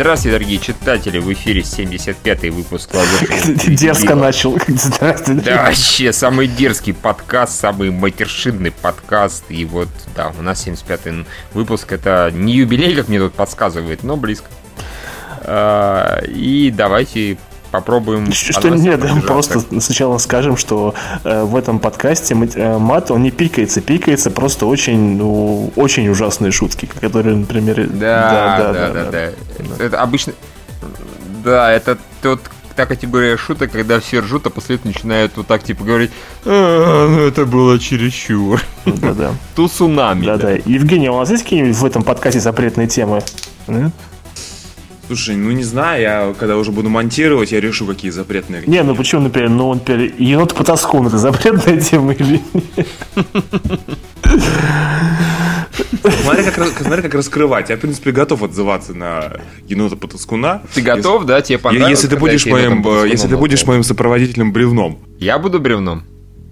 Здравствуйте, дорогие читатели, в эфире 75-й выпуск Дерзко начал. Здравствуйте. Да, вообще, самый дерзкий подкаст, самый матершинный подкаст. И вот, да, у нас 75-й выпуск. Это не юбилей, как мне тут подсказывает, но близко. А, и давайте попробуем... Что нет, просто сначала скажем, что э, в этом подкасте э, мат, он не пикается, пикается просто очень, ну, очень ужасные шутки, которые, например... Да, да, да, да. да, да. да. Это обычно... Да, это тот та категория шуток, когда все ржут, а после этого начинают вот так типа говорить, а, ну это было чересчур. Да-да. Ту цунами. Да-да. Евгений, у вас есть какие-нибудь в этом подкасте запретные темы? Нет? Слушай, ну не знаю, я когда уже буду монтировать, я решу, какие запретные. Не, ну почему, например, ну, например, енот по тоскун это запретная тема или нет? Смотри как, смотри, как раскрывать. Я, в принципе, готов отзываться на енота Потаскуна. Ты готов, если, да? Тебе понравилось? Если ты будешь моим, если ты будешь моим сопроводителем бревном. Я буду бревном.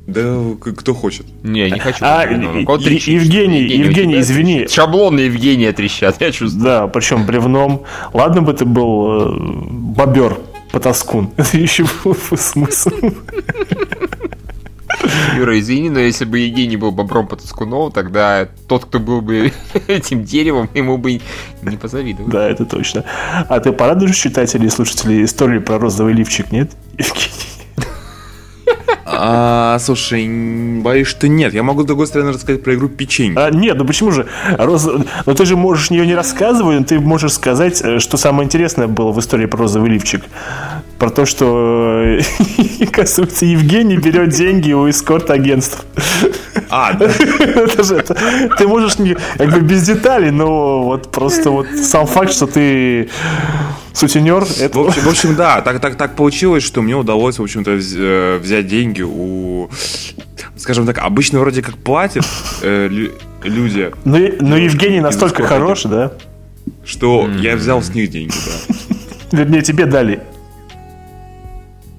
Да кто хочет. Не, не хочу. А, Евгений, Евгений, Евгений извини. Шаблоны Евгения трещат, я чувствую. Да, причем бревном. Ладно бы ты был э, бобер, потаскун. Это еще был смысл. Юра, извини, но если бы Евгений был бобром Потаскуновым, тогда тот, кто был бы этим деревом, ему бы не позавидовал. Да, это точно. А ты порадуешь читателей и слушателей истории про розовый лифчик, нет, Евгений? А, слушай, боюсь, что нет. Я могу, с другой стороны, рассказать про игру печенье. А, нет, ну почему же? Роз... Ну ты же можешь ее не рассказывать, но ты можешь сказать, э, что самое интересное было в истории про розовый лифчик. Про то, что, оказывается, Евгений берет деньги у эскорт-агентств. А, да. это же, это, ты можешь не, как бы без деталей, но вот просто вот сам факт, что ты сутенер. Это... В, общем, в общем, да, так, так, так получилось, что мне удалось, в общем-то, э, взять деньги у, скажем так, обычно вроде как платят э, люди. Но, но Евгений настолько хорош, да? Что mm-hmm. я взял с них деньги, да. Вернее, тебе дали.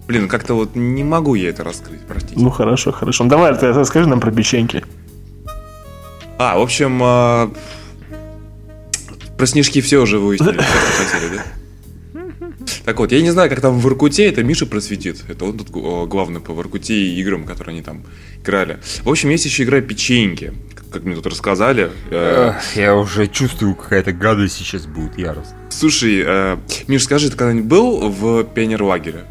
Блин, как-то вот не могу я это раскрыть, простите. Ну хорошо, хорошо. Ну, давай, ты расскажи нам про печеньки. А, в общем, э, про снежки все уже выяснили, хотели, да? Так вот, я не знаю, как там в Иркуте, это Миша просветит. Это он тут главный по Иркуте и играм, которые они там играли. В общем, есть еще игра печеньки, как мне тут рассказали. Э, я уже чувствую, какая-то гадость сейчас будет, ярость. Слушай, э, Миш, скажи, ты когда-нибудь был в пионерлагере?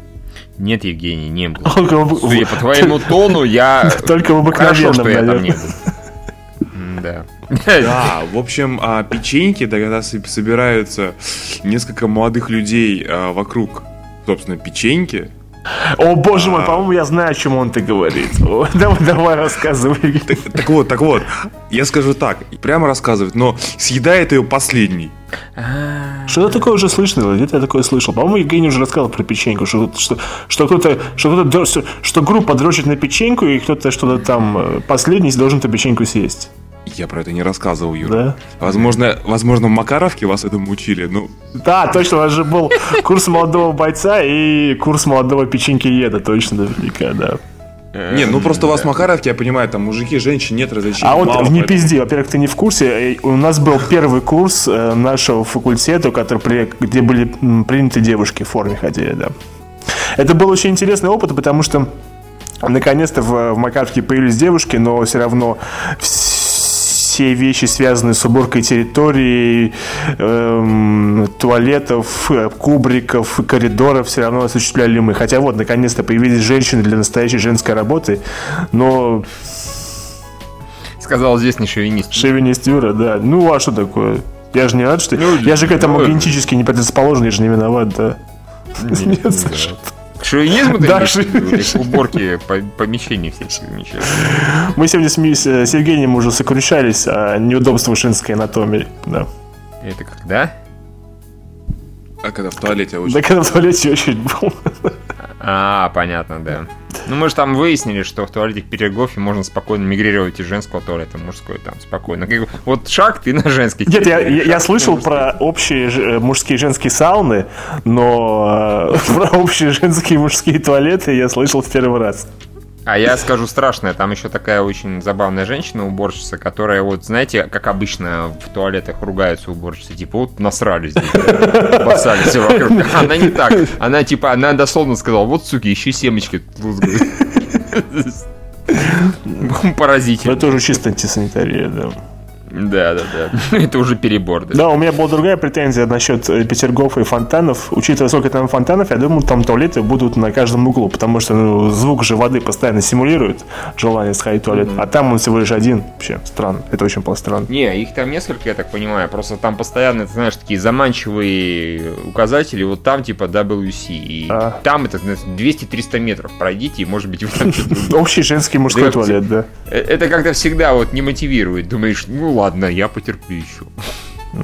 Нет, Евгений, не был. Судя по твоему тону, я... Только в обыкновенном, Хорошо, что я там не был. Да. Да, в общем, а, печеньки, да, когда собираются несколько молодых людей а, вокруг, собственно, печеньки, о, боже мой, а. по-моему, я знаю, о чем он ты говорит. давай, давай рассказывай. Так, так вот, так вот, я скажу так, прямо рассказывает, но съедает ее последний. Что-то такое уже слышно, где-то я такое слышал. По-моему, Евгений уже рассказал про печеньку, что, что, что кто-то, что, кто-то, что, что группа дрочит на печеньку, и кто-то что-то там э, последний должен эту печеньку съесть. Я про это не рассказывал, Юра. Да? Возможно, возможно, в Макаровке вас этому учили, ну... Да, точно, у вас же был курс молодого бойца и курс молодого печеньки еда, точно, наверняка, да. Не, ну просто у вас в Макаровке, я понимаю, там мужики, женщины, нет различий. А вот не поэтому... пизди, во-первых, ты не в курсе. Э, у нас был первый курс э, нашего факультета, который, где были приняты девушки в форме ходили, да. Это был очень интересный опыт, потому что наконец-то в, в Макаровке появились девушки, но все равно все вещи, связанные с уборкой территории, эм, туалетов, кубриков, коридоров, все равно осуществляли мы. Хотя вот, наконец-то появились женщины для настоящей женской работы, но... Сказал здесь не шовинист. Шовинист Юра, да. Ну, а что такое? Я же не рад, что... Ну, я же к этому ну, генетически не предрасположен, я же не виноват, да. Нет, Нет Шовинизм да, уборки помещений всяких замечательных. Мы сегодня с, с Евгением уже сокрушались о неудобствах женской анатомии. Да. Это когда? А когда в туалете очередь? Да когда в туалете очередь был. А, понятно, да. Ну, мы же там выяснили, что в туалете Петергофе можно спокойно мигрировать из женского туалета в мужской там спокойно. Вот шаг ты на женский. Нет, я, я, я слышал про общие э, мужские и женские сауны, но э, про общие женские и мужские туалеты я слышал в первый раз. А я скажу страшное, там еще такая очень забавная женщина-уборщица, которая вот, знаете, как обычно в туалетах ругаются уборщицы, типа вот насрали здесь, бросали все вокруг. Она не так, она типа, она дословно сказала, вот, суки, ищи семечки. Поразительно. Это уже чисто антисанитария, да. Да, да, да. Это уже перебор. Да. да, у меня была другая претензия насчет э, петергофа и фонтанов. Учитывая, сколько там фонтанов, я думаю, там туалеты будут на каждом углу, потому что ну, звук же воды постоянно симулирует желание сходить в туалет. Mm-hmm. А там он всего лишь один. Вообще странно. Это очень странно. Не, их там несколько, я так понимаю. Просто там постоянно, ты знаешь, такие заманчивые указатели. Вот там типа WC. И а. там это 200-300 метров пройдите, и может быть вы там... Общий женский мужской туалет, да. Э, это как-то всегда вот не мотивирует. Думаешь, ну ладно, я потерплю еще. Ну,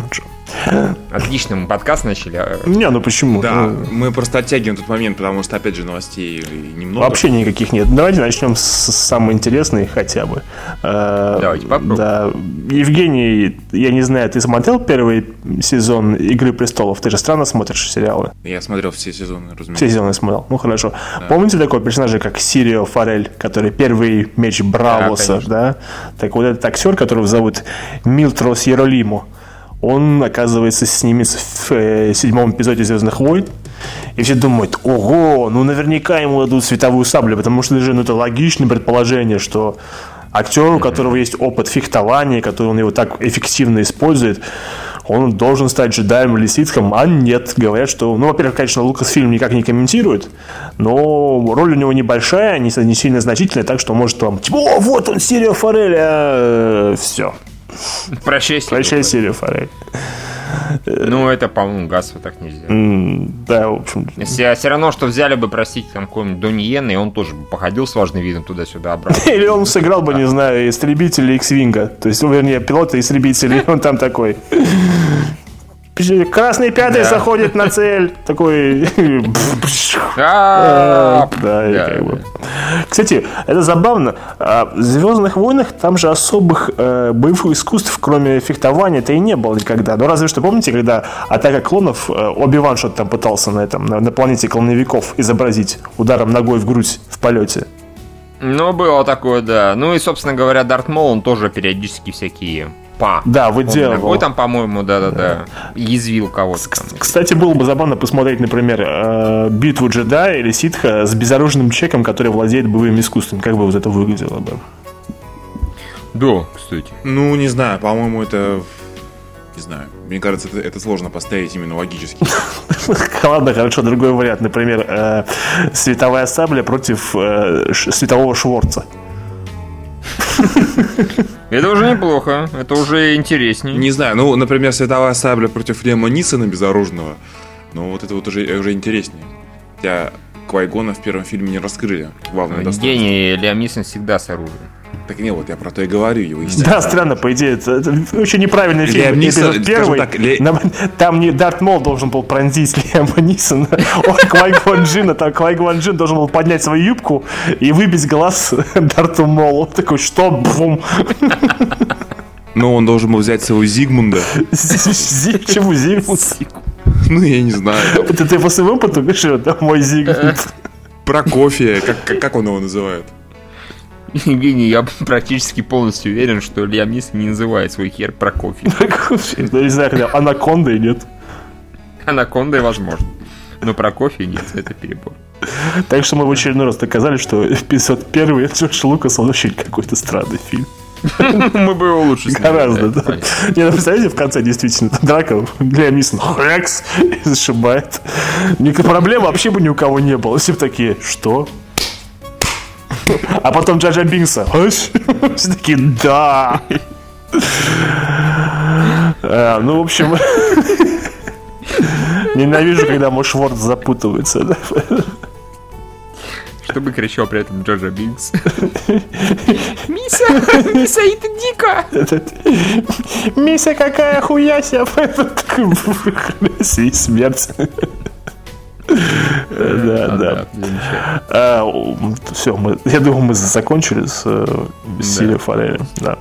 Отлично, мы подкаст начали. А не, ну почему? Да, ну... мы просто оттягиваем тот момент, потому что, опять же, новостей немного. Вообще никаких нет. Давайте начнем с самой интересной хотя бы. Э, Давайте попробуем. Да. Евгений, я не знаю, ты смотрел первый сезон «Игры престолов»? Ты же странно смотришь сериалы. Я смотрел все сезоны, разумеется. Все сезоны смотрел. Ну, хорошо. Да. Помните такого персонажа, как Сирио Форель, который первый меч Бравоса, да, да? Так вот этот актер, которого зовут Милтрос Еролиму, он оказывается снимется в э, седьмом эпизоде Звездных войн. И все думают, ого, ну наверняка ему дадут световую саблю, потому что даже ну, это логичное предположение, что актер, у которого есть опыт фехтования, который он его так эффективно использует, он должен стать джедаем или ситхом, а нет, говорят, что, ну, во-первых, конечно, Лукас фильм никак не комментирует, но роль у него небольшая, не, не сильно значительная, так что может там, типа, о, вот он, Сирио Форель, а... все, Прощай, Прощай, Сирия Форель. Ну, это, по-моему, Гасу так нельзя. Mm, да, в общем. Если все равно, что взяли бы, простите, там какого-нибудь Дониена, и он тоже бы походил с важным видом туда-сюда обратно. Или он сыграл бы, не знаю, истребителя X-Винга. То есть, вернее, пилота истребителя, он там такой. Красный пятый заходит на цель. Такой... А, да, Кстати, это забавно. А, в Звездных войнах там же особых э, боевых искусств, кроме фехтования-то и не было никогда. Ну, разве что помните, когда атака клонов, э, Оби-Ван что-то там пытался на этом, на планете клоновиков изобразить ударом ногой в грудь в полете. Ну, было такое, да. Ну и, собственно говоря, Дарт Мол, он тоже периодически всякие па. Да, выделывал. Ногой там, по-моему, да-да-да, язвил кого-то там. Кстати, было бы забавно посмотреть, например, э, битву джедая или ситха с безоружным человеком, который владеет боевым искусством. Как бы вот это выглядело бы? Да, кстати. Ну, не знаю, по-моему, это... Не знаю. Мне кажется, это, это сложно поставить именно логически. Ладно, хорошо, другой вариант. Например, э, световая сабля против э, светового Шворца. Это уже неплохо, это уже интереснее. Не знаю, ну, например, световая сабля против Лема Нисона безоружного, ну, вот это вот уже, уже интереснее. Хотя Квайгона в первом фильме не раскрыли. Главное Гений Лиам Нисон всегда с оружием. Так не, вот я про то и говорю. Его да, странно, по идее. Это, это очень неправильный фильм. Лиам Нисон, первый. Так, Ли... Там не Дарт Мол должен был пронзить Лиама Нисона. Квай Джин, а Квай Джин должен был поднять свою юбку и выбить глаз Дарту Молу. Такой, что? Бум. Ну, он должен был взять своего Зигмунда. Чего Зигмунд? Ну, я не знаю. Это ты по своему опыту говоришь, это мой Зигмунд. Про кофе, как, как он его называет? Евгений, я практически полностью уверен, что Лиам Нисон не называет свой хер про кофе. Я не знаю, когда анаконда нет. Анаконда, возможно. Но про кофе нет, это перебор. Так что мы в очередной раз доказали, что 501 Джордж Лукас, он вообще какой-то странный фильм. Мы бы его лучше Гораздо, да. Не, ну представляете, в конце действительно драка, Лиам Нисон хрекс и зашибает. Проблемы вообще бы ни у кого не было. Все бы такие, что? А потом Джаджа Бинкса. Все такие, да. А, ну, в общем, ненавижу, когда мой шворт запутывается. Чтобы кричал при этом Джорджа Бинкс. Миса! Миса, это дико! Миса, какая хуяся! И смерть. Да, да. А, Все, я думаю, мы закончили с Силией Форели. Да.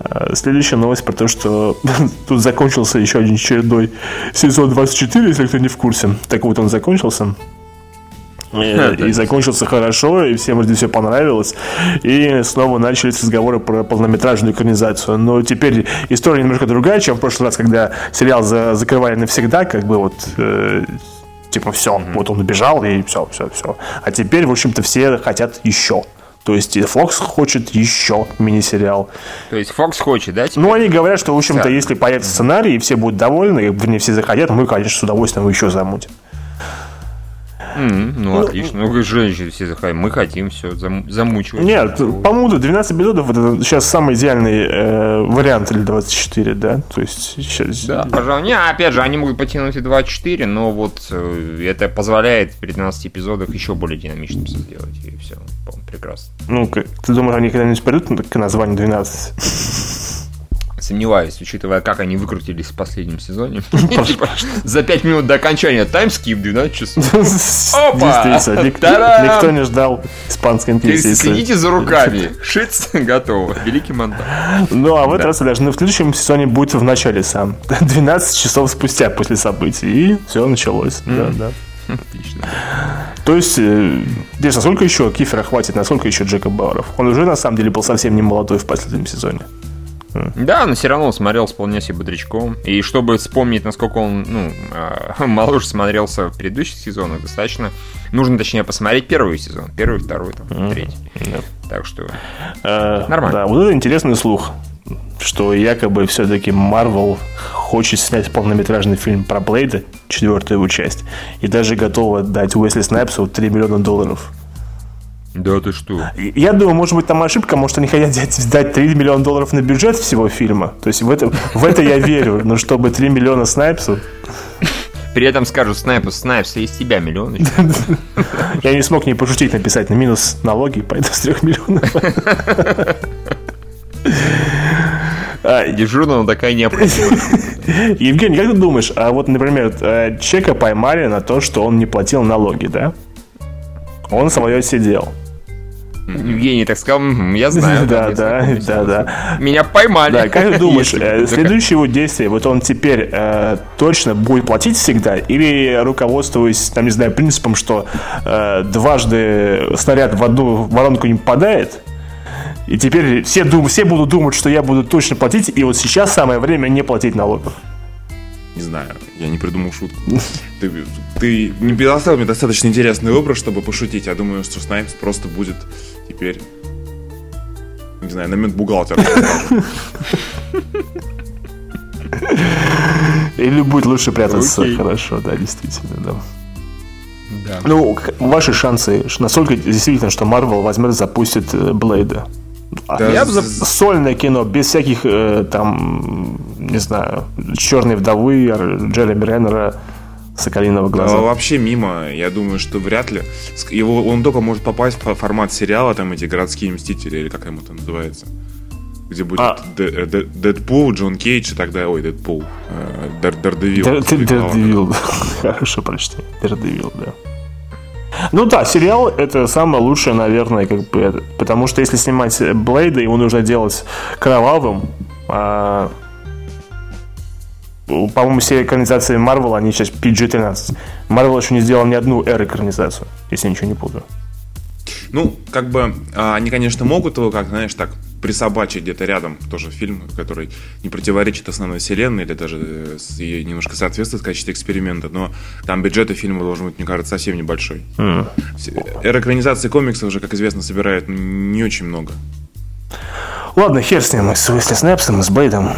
А, следующая новость про то, что тут закончился еще один очередной сезон 24, если кто не в курсе. Так вот, он закончился. И закончился хорошо, и всем вроде все понравилось. И снова начались разговоры про полнометражную экранизацию. Но теперь история немножко другая, чем в прошлый раз, когда сериал закрывали навсегда, как бы вот э, типа все, mm-hmm. вот он убежал и все, все, все. А теперь, в общем-то, все хотят еще. То есть Fox хочет еще мини-сериал. То есть Fox хочет, да? Теперь? Ну, они говорят, что, в общем-то, да. если появится сценарий, и все будут довольны, и, вернее, все захотят, мы, конечно, с удовольствием еще замутим. Mm, ну, ну, отлично. Ну, женщины все захотим. Мы хотим все зам, замучивать. Нет, по-моему, 12 эпизодов это сейчас самый идеальный э, вариант или 24, да? То есть сейчас... Да, пожалуй. Не, опять же, они могут потянуть и 24, но вот э, это позволяет при 12 эпизодах еще более динамичным все сделать. И все, прекрасно. Ну, ты думаешь, они когда-нибудь придут к названию 12? Сомневаюсь, учитывая, как они выкрутились в последнем сезоне. Типа, за 5 минут до окончания таймскип 12 часов. Опа! Никто не ждал испанской инквизиции. Следите за руками. Шиц, готово. Великий монтаж. Ну, а в этот раз даже в следующем сезоне будет в начале сам. 12 часов спустя после событий. И все началось. Да, да. Отлично. То есть, э, здесь насколько еще Кифера хватит, насколько еще Джека Бауэров? Он уже, на самом деле, был совсем не молодой в последнем сезоне. Да, но все равно смотрел вполне себе бодрячком. И чтобы вспомнить, насколько он ну, э, моложе смотрелся в предыдущих сезонах, достаточно. Нужно, точнее, посмотреть первый сезон. Первый, второй, там, mm-hmm. третий. Yeah. Так что э, нормально. Да, вот это интересный слух что якобы все-таки Марвел хочет снять полнометражный фильм про Блейда, четвертую его часть, и даже готова дать Уэсли Снайпсу 3 миллиона долларов. Да ты что? Я думаю, может быть, там ошибка, может, они хотят сдать 3 миллиона долларов на бюджет всего фильма. То есть в это, в это я верю. Но чтобы 3 миллиона снайпсу... При этом скажут снайпу, снайпс, из тебя миллион. Я не смог не пошутить написать на минус налоги, поэтому с 3 миллионов. А, Дежурно, но такая необходимость. Евгений, как ты думаешь, а вот, например, э, Чека поймали на то, что он не платил налоги, да? Он свое сидел. Евгений так сказал, я знаю. Да, да, да, да. Меня поймали. Да, как ты думаешь, э, следующее его действие, вот он теперь э, точно будет платить всегда, или руководствуясь, там, не знаю, принципом, что э, дважды снаряд в одну воронку не попадает, и теперь все, дум, все будут думать, что я буду точно платить, и вот сейчас самое время не платить налогов. Не знаю, я не придумал шутку. Ты, ты не предоставил мне достаточно интересный образ, чтобы пошутить. Я думаю, что Снайпс просто будет теперь, не знаю, на момент бухгалтера. Или будет лучше прятаться. Окей. Хорошо, да, действительно, да. Да. Ну, ваши шансы, насколько действительно, что Марвел возьмет и запустит э, Блейда? Да, я бы за сольное кино, без всяких э, там, не знаю, черной вдовы, Джереми Реннера, Соколиного глаза. Да, вообще мимо. Я думаю, что вряд ли. Его, он только может попасть в формат сериала, там эти городские мстители, или как ему там называется. Где будет а. Дэдпул, Джон Кейдж и тогда, ой, Дэдпул, э, Дердевил. Дердевил, хорошо прочти. Дердевил, да. Ну да, сериал это самое лучшее, наверное, как бы, потому что если снимать Блейда, его нужно делать кровавым. А, по-моему, все экранизации Марвел, они сейчас PG-13. Марвел еще не сделал ни одну R-экранизацию, если ничего не путаю. Ну, как бы, а, они, конечно, могут его, как, знаешь, так, присобачить где-то рядом тоже фильм, который не противоречит основной вселенной или даже э, ей немножко соответствует в качестве эксперимента, но там бюджет фильма должен быть, мне кажется, совсем небольшой. Mm. Эра экранизации комиксов уже, как известно, собирает не очень много. Ладно, хер с ним, с Уэсли Снэпсом, с Бейдом.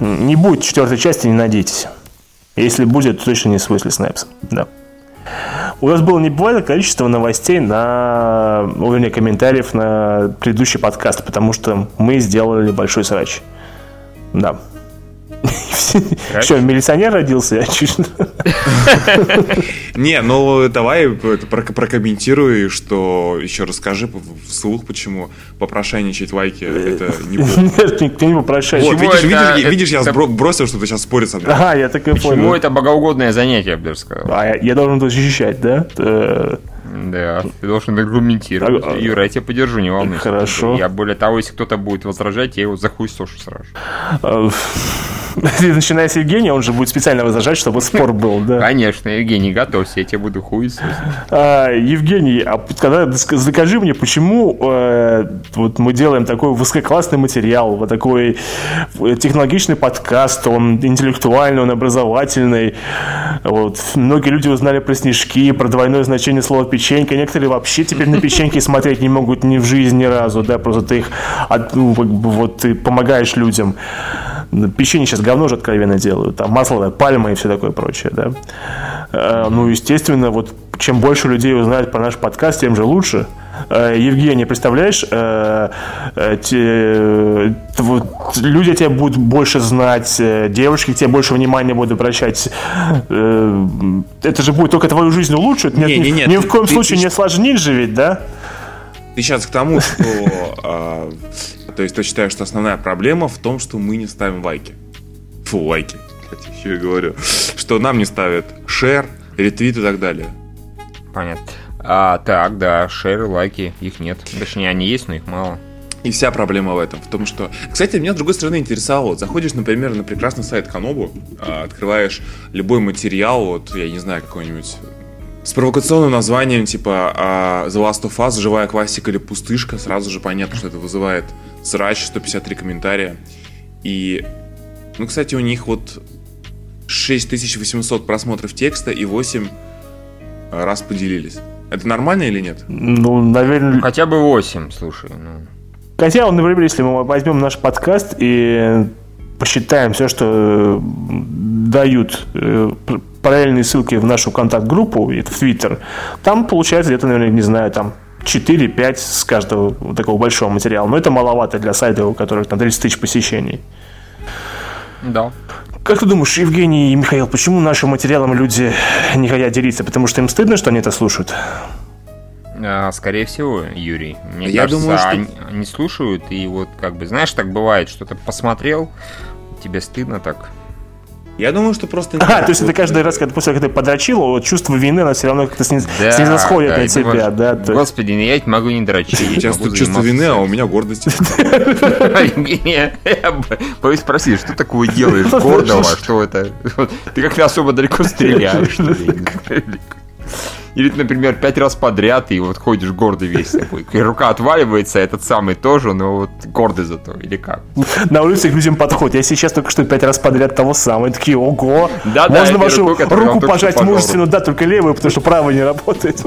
Не будет четвертой части, не надейтесь. Если будет, то точно не с Уэсли Снэпсом. Да. У нас было небывалое количество новостей на уровне комментариев на предыдущий подкаст, потому что мы сделали большой срач. Да. Что, милиционер родился? Не, ну давай прокомментируй, что еще расскажи вслух, почему попрошайничать лайки это не Нет, никто не попрошайничает. Видишь, я бросил, что ты сейчас спорить со мной. Ага, я так и понял. Почему это богоугодное занятие, я бы даже сказал. А я должен защищать, да? Да, ты должен аргументировать. А, Юра, я тебя поддержу, не волнуйся. Хорошо. Я более того, если кто-то будет возражать, я его за хуй сошу сразу. А, Начиная с Евгения, он же будет специально возражать, чтобы спор был, да. Конечно, Евгений, готовься, я тебе буду хуесосить. А, Евгений, а когда закажи мне, почему э, вот мы делаем такой высококлассный материал, вот такой э, технологичный подкаст, он интеллектуальный, он образовательный. Вот. Многие люди узнали про снежки, про двойное значение слова печенька. Некоторые вообще теперь на печеньки смотреть не могут ни в жизни ни разу, да, просто ты их ну, вот ты помогаешь людям. Печенье сейчас говно же откровенно делают, там масло, пальма и все такое прочее, да. Э, ну, естественно, вот чем больше людей узнает про наш подкаст, тем же лучше. Э, Евгений, представляешь, э, те, вот, люди тебя будут больше знать, девушки к тебе больше внимания будут обращать. Это же будет только твою жизнь улучшить. Нет, не, не, нет, ни в коем ты, случае ты, не осложнить же ведь, да? Ты сейчас к тому, что а, то есть ты считаешь, что основная проблема в том, что мы не ставим лайки. Фу, лайки. Кстати, еще и говорю. Что нам не ставят шер, ретвит и так далее. Понятно. А, так, да, шеры, лайки, их нет. Точнее, они есть, но их мало. И вся проблема в этом, в том, что... Кстати, меня, с другой стороны, интересовало. Заходишь, например, на прекрасный сайт Канобу, а, открываешь любой материал, вот, я не знаю, какой-нибудь с провокационным названием, типа а, The Last of Us, живая классика или пустышка, сразу же понятно, что это вызывает срач, 153 комментария. И, ну, кстати, у них вот 6800 просмотров текста и 8 раз поделились. Это нормально или нет? Ну, наверное... Хотя бы 8, слушай. Ну. Хотя, он, например, если мы возьмем наш подкаст и посчитаем все, что дают э, параллельные ссылки в нашу контакт-группу, это в Твиттер, там получается где-то, наверное, не знаю, там 4-5 с каждого вот такого большого материала. Но это маловато для сайта, у которых там 30 тысяч посещений. Да. Как ты думаешь, Евгений и Михаил, почему нашим материалом люди не хотят делиться? Потому что им стыдно, что они это слушают? А, скорее всего, Юрий. Мне Я кажется, думаю, что... они, они слушают, и вот как бы, знаешь, так бывает, что ты посмотрел, тебе стыдно так я думаю, что просто... А, то есть это каждый раз, когда после когда ты подрочил, вот чувство вины, оно все равно как-то сниз... да, снизосходит да, на тебя, можешь... да? То... Господи, ну я ведь могу не дрочить. Сейчас тут чувство вины, а у меня гордость. Боюсь спросить, что такое делаешь гордого, что это? Ты как-то особо далеко стреляешь, что ли? Или, например, пять раз подряд, и вот ходишь гордый весь такой. И рука отваливается, этот самый тоже, но вот гордый зато, или как? На улице к людям подход. Я сейчас только что пять раз подряд того самого. И такие, ого, да, можно да, вашу руку, руку пожать мужественно, да, только левую, потому что правая не работает.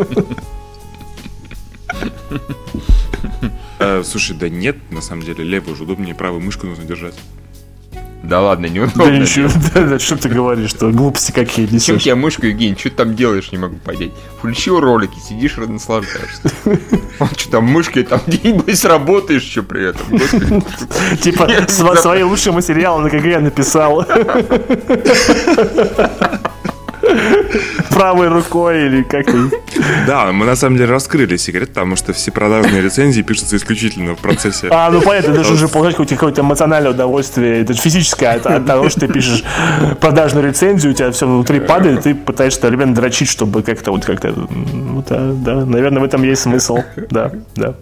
Э, слушай, да нет, на самом деле, левую уже удобнее, правую мышку нужно держать. Да ладно, неудобно. Да ничего, да, да, что ты говоришь, что глупости какие несешь. Чем тебя мышку, Евгений, что ты там делаешь, не могу понять. Включил ролики, сидишь и наслаждаешься. Что там мышкой, там где-нибудь работаешь еще при этом. Типа свои лучшие материалы на КГ написал правой рукой или как Да, мы на самом деле раскрыли секрет, потому что все продажные рецензии пишутся исключительно в процессе. А, ну понятно, это же уже получать какое-то эмоциональное удовольствие, это же физическое от, от того, что ты пишешь продажную рецензию, у тебя все внутри падает, ты пытаешься одновременно дрочить, чтобы как-то вот как-то, ну да, да, наверное, в этом есть смысл, да, да.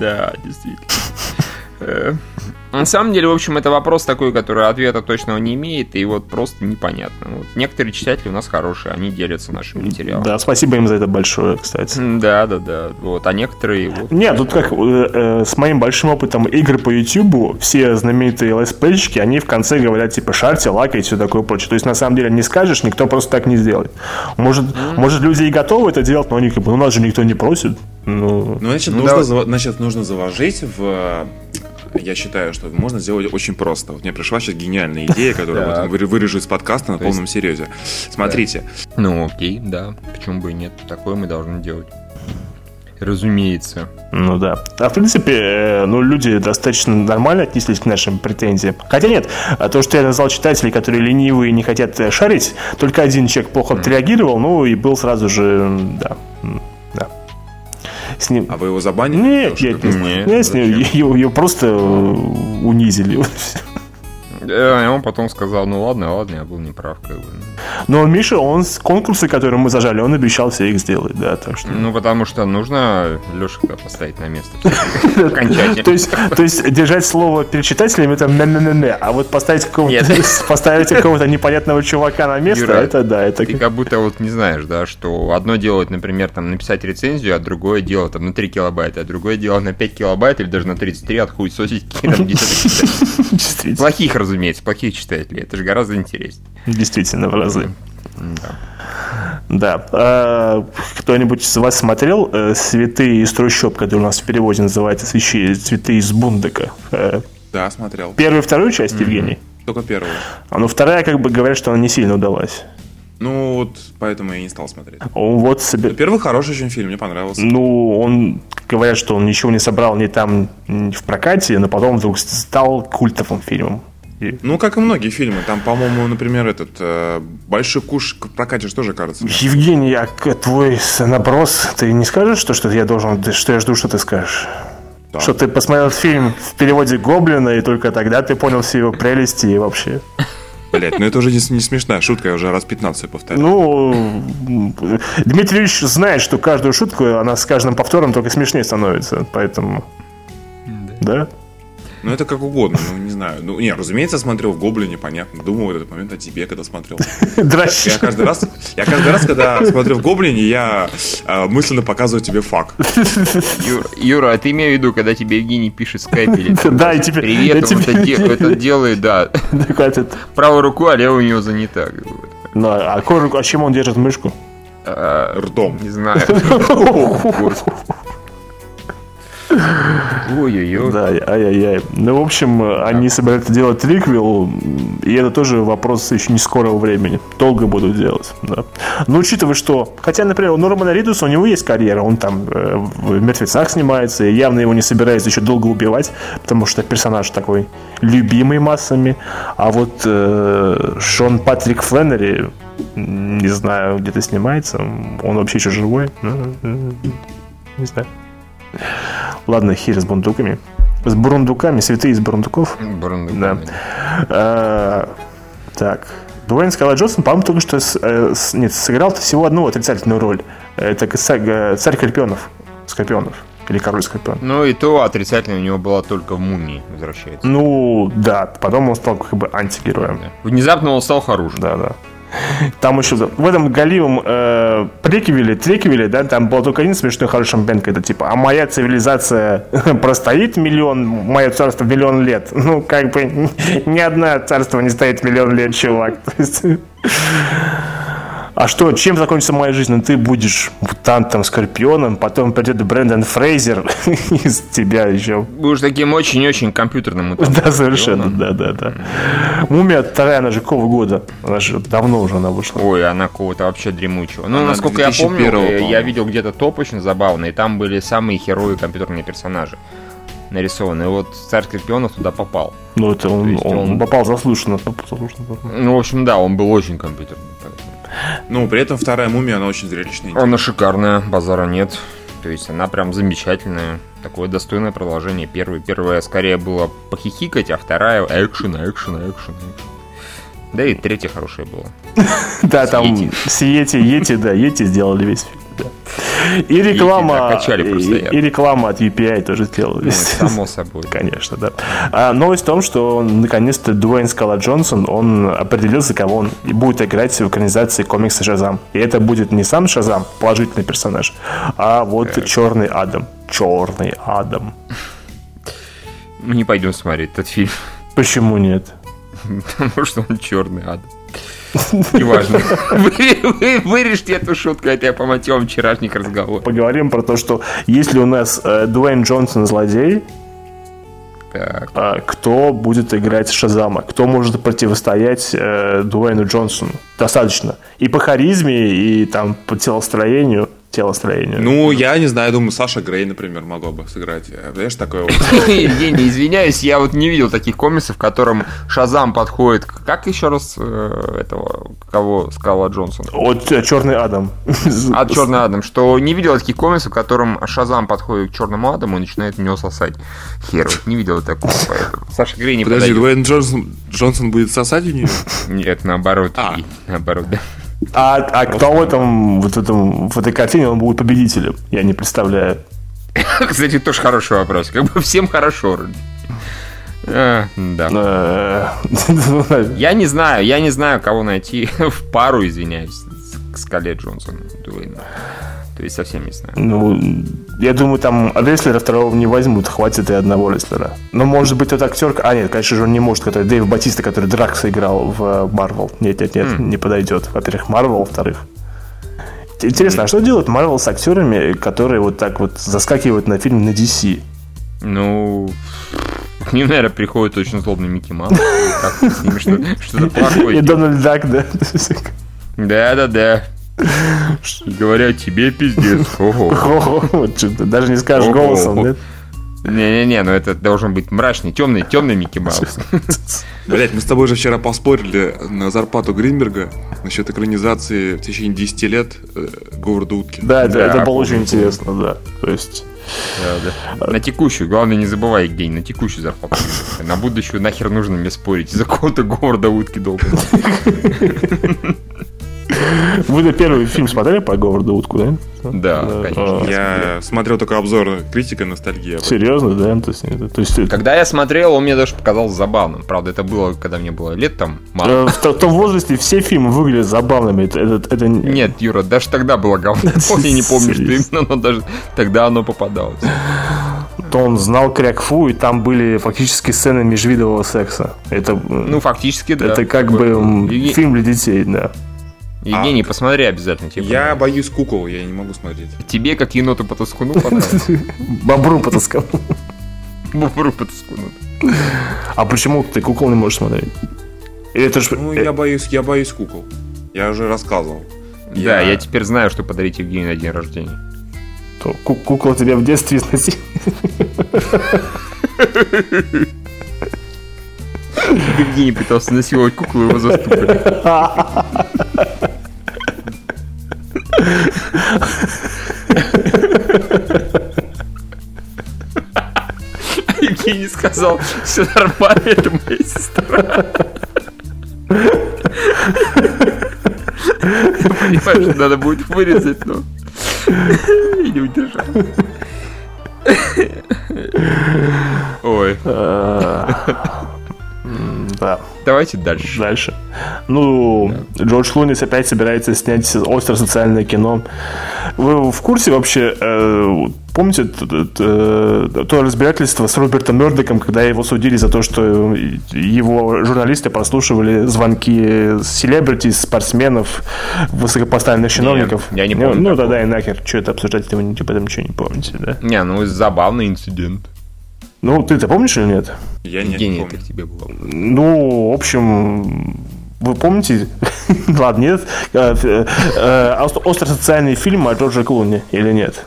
Да, действительно. На самом деле, в общем, это вопрос такой, который ответа точного не имеет, и вот просто непонятно. Вот некоторые читатели у нас хорошие, они делятся нашим материалом. Да, спасибо им за это большое, кстати. Да, да, да. Вот, а некоторые... Вот, Нет, тут как э, э, с моим большим опытом игр по YouTube, все знаменитые летсплейщики, они в конце говорят, типа, шарьте, лайкайте, все такое прочее. То есть, на самом деле, не скажешь, никто просто так не сделает. Может, mm-hmm. может люди и готовы это делать, но они как бы, ну, нас же никто не просит. Ну, ну значит, ну, нужно, да. значит, нужно заложить в я считаю, что можно сделать очень просто. Вот мне пришла сейчас гениальная идея, которую вот вырежу из подкаста на полном серьезе. Смотрите. Ну окей, да. Почему бы и нет? Такое мы должны делать. Разумеется. Ну да. А в принципе, э, ну, люди достаточно нормально отнеслись к нашим претензиям. Хотя нет, а то, что я назвал читателей, которые ленивые и не хотят э, шарить, только один человек плохо отреагировал, ну и был сразу же, да, с ним... А вы его забанили? Нет, нет, нет, нет, ним, его, просто унизили. Да, и он потом сказал, ну ладно, ладно, я был неправ, как бы. Но Миша, он с конкурсы, которые мы зажали, он обещал все их сделать, да, так что... Ну, потому что нужно Лешика поставить на место. Окончательно. То есть, держать слово перед читателями это не а вот поставить какого-то непонятного чувака на место, это да, это Ты как будто вот не знаешь, да, что одно делать, например, там написать рецензию, а другое дело там на 3 килобайта, а другое дело на 5 килобайт или даже на 33 отхуесосить там где-то читать. действительно, Плохих, разумеется, плохих читателей. Это же гораздо интереснее. действительно в разы. Да. Да. А, кто-нибудь из вас смотрел э, «Цветы из трущоб», который у нас в переводе называется «Свечи, «Цветы из Бундека»? Э, Да, смотрел. первую и вторую часть, Евгений? Только первую. А ну вторая, как бы говорят, что она не сильно удалась. Ну, вот поэтому я и не стал смотреть. Он вот себе... Первый хороший очень фильм, мне понравился. Ну, он говорят, что он ничего не собрал ни там ни в прокате, но потом вдруг стал культовым фильмом. И- Ну, как и многие фильмы. Там, по-моему, например, этот э, Большой куш же тоже кажется. Евгений, а к- твой наброс, ты не скажешь, что, что я должен, что я жду, что ты скажешь? Да. Что ты посмотрел фильм в переводе Гоблина, и только тогда ты понял все его прелести и вообще. Блять, ну это уже не, не смешная шутка, я уже раз 15 повторяю. Ну, Дмитрий Ильич знает, что каждую шутку, она с каждым повтором только смешнее становится, поэтому... Да? Ну, это как угодно, ну, не знаю. Ну, не, разумеется, смотрел в Гоблине, понятно. Думал в этот момент о тебе, когда смотрел. Я каждый раз, я каждый раз, когда смотрю в Гоблине, я э, мысленно показываю тебе факт. Юра, Юра, а ты имею в виду, когда тебе Евгений пишет в скайпе или там, Да, и теперь... Привет, я он тебе- это, де- это делает, да. Правой рукой, а левая у него занята. Ну, а руку- а чем он держит мышку? А, Ртом. Не знаю. Ой-ой-ой. Да, ай-яй-яй. Ну, в общем, они собираются делать триквел, и это тоже вопрос еще не скорого времени. Долго будут делать, да. Но учитывая, что... Хотя, например, у Нормана Ридуса у него есть карьера, он там э, в «Мертвецах» снимается, и явно его не собирается еще долго убивать, потому что персонаж такой любимый массами. А вот э, Шон Патрик Фленнери, не знаю, где-то снимается, он вообще еще живой. Ну, э, Не знаю. Ладно, хер с бундуками. С бурундуками, святые из бурундуков. Бурундуками. А, Так. Дуэйн Скала Джонсон, по-моему, только что с- э, с- нет, сыграл всего одну отрицательную роль. Это к- ца- э, царь Скорпионов. Скорпионов. Или король Скорпион. Ну и то отрицательно у него была только в мумии возвращается. Ну, да, потом он стал как бы антигероем. Внезапно он стал хорошим. Да, да. Там еще в этом галимом э, приквеле, триквеле, да, там был только один смешной хороший момент, когда типа, а моя цивилизация простоит миллион, мое царство миллион лет. Ну, как бы ни одна царство не стоит миллион лет, чувак. То есть, А что, чем закончится моя жизнь? Ну, ты будешь мутантом, скорпионом, потом придет Брэндон Фрейзер из тебя еще. Будешь таким очень-очень компьютерным мутантом. Да, совершенно, да, да, да. Мумия вторая, она же какого года? Она же давно уже она вышла. Ой, она какого-то вообще дремучего. Ну, Она насколько я помню, 2001, я видел где-то топ очень забавный, и там были самые херовые компьютерные персонажи нарисованы. И вот царь Скорпионов туда попал. Ну, это он, он он- попал заслуженно. попал заслуженно. Ну, в общем, да, он был очень компьютерный. Ну, при этом вторая мумия, она очень зрелищная. Она шикарная, базара нет. То есть она прям замечательная. Такое достойное продолжение первой. Первая скорее было похихикать, а вторая экшен, экшен, экшен, экшен. Да и третья хорошая была. Да, там с Йети, Йети, да, Йети сделали весь фильм. Да. И реклама, и, постоянно. и реклама от UPI тоже сделали. Ну, само собой. Конечно, да. А новость в том, что наконец-то Дуэйн Скала Джонсон, он определился, кого он будет играть в экранизации комикса Шазам. И это будет не сам Шазам, положительный персонаж, а вот Черный Адам. Черный Адам. Мы не пойдем смотреть этот фильм, Почему нет? потому что он черный ад. Неважно. Вы, вы- вырежьте эту шутку, это я по мотивам вчерашних разговоров. Поговорим про то, что если у нас э, Дуэйн Джонсон злодей, Так, а кто будет играть Шазама? Кто может противостоять э, Дуэйну Джонсону? Достаточно. И по харизме, и там по телостроению. Телостроению. Ну, я не знаю, думаю, Саша Грей, например, могла бы сыграть. Э, Знаешь, такое вот. Евгений, извиняюсь, я вот не видел таких комиксов, в котором Шазам подходит. к- Как еще раз э, этого, кого сказала Джонсон? Вот э, Черный Адам. От Черный Адам, что не видел таких комиксов, в котором Шазам подходит к Черному Адаму и начинает в него сосать. Хер, не видел такого, поэтому. Саша Грей не Подожди. Дуэйн Джонсон, Джонсон будет сосать у нее? Нет, наоборот. А. Наоборот, да. А, а кто в этом, вот этом, в этой картине он будет победителем? Я не представляю. Кстати, тоже хороший вопрос. Как бы всем хорошо. А, да. Э, Я не знаю, я не знаю, кого найти в пару, извиняюсь, к Скале Джонсону. То есть совсем не знаю. Ну, я думаю, там рестлера второго не возьмут, хватит и одного рестлера. Но может быть тот актер, а нет, конечно же он не может, который Дэйв Батиста, который Дракса играл в Марвел. Нет, нет, нет, не подойдет. Во-первых, Марвел, во-вторых. Интересно, а что делает Марвел с актерами, которые вот так вот заскакивают на фильм на DC? Ну, к ним, наверное, приходит очень злобный Микки Маус. Что-то плохое. И Дональд Дак, да? Да-да-да. Говорят, тебе пиздец. Даже не скажешь голосом, нет? Не-не-не, ну это должен быть мрачный, темный, темный Микки Маус. Блять, мы с тобой же вчера поспорили на зарплату Гринберга насчет экранизации в течение 10 лет э, Говарда Утки. Да, это, Да, это было очень интересно, да. То есть... Да, да. На текущую, главное не забывай, Евгений, на текущую зарплату. На будущую нахер нужно мне спорить. За кого-то города утки долго. Вы первый фильм смотрели по Говарду Утку, да? Да, конечно. Я смотрел только обзор критика ностальгия. Серьезно, да? То есть, то есть Когда я смотрел, он мне даже показался забавным. Правда, это было, когда мне было лет там мало. Э, В то- в том возрасте все фильмы выглядят забавными. Это, это- это не- Нет, Юра, даже тогда было говно. Я не помню, что именно, но даже тогда оно попадалось. То он знал Крякфу, и там были фактически сцены межвидового секса. Это, Ну, фактически, да. это как бы фильм для детей, да. Евгений, посмотри обязательно. тебе Я понравится. боюсь кукол, я не могу смотреть. Тебе, как еноту по тоскуну, понравится. Бобру потаскал. Бобру по тоскуну. А почему ты кукол не можешь смотреть? Это ж- Ну, э, я боюсь, я боюсь кукол. Я уже рассказывал. Да, я теперь знаю, что подарить Евгению на день рождения. то ку- кукла тебя в детстве изнасиловала. Евгений пытался насиловать куклу, его заступили. Евгений сказал, все нормально, это моя сестра. Я понимаю, что надо будет вырезать, но я не удержал. Ой, Да. давайте дальше. Дальше. Ну, Джордж Лунис опять собирается снять остро-социальное кино. Вы в курсе вообще, э, помните т- т- т- то разбирательство с Робертом Мердоком, когда его судили за то, что его журналисты прослушивали звонки селебрити, спортсменов, высокопоставленных чиновников? я не Ну, помню Ну, такого. тогда и нахер. Что это обсуждать, вы типа, там ничего не помните, да? Не, ну забавный инцидент. Ну, ты-то помнишь или нет? Я не Евгений, помню. тебе было. Ну, в общем, вы помните? Ладно, нет. Э, э, э, ост- Остросоциальный фильм о Джорджа Клуни или нет?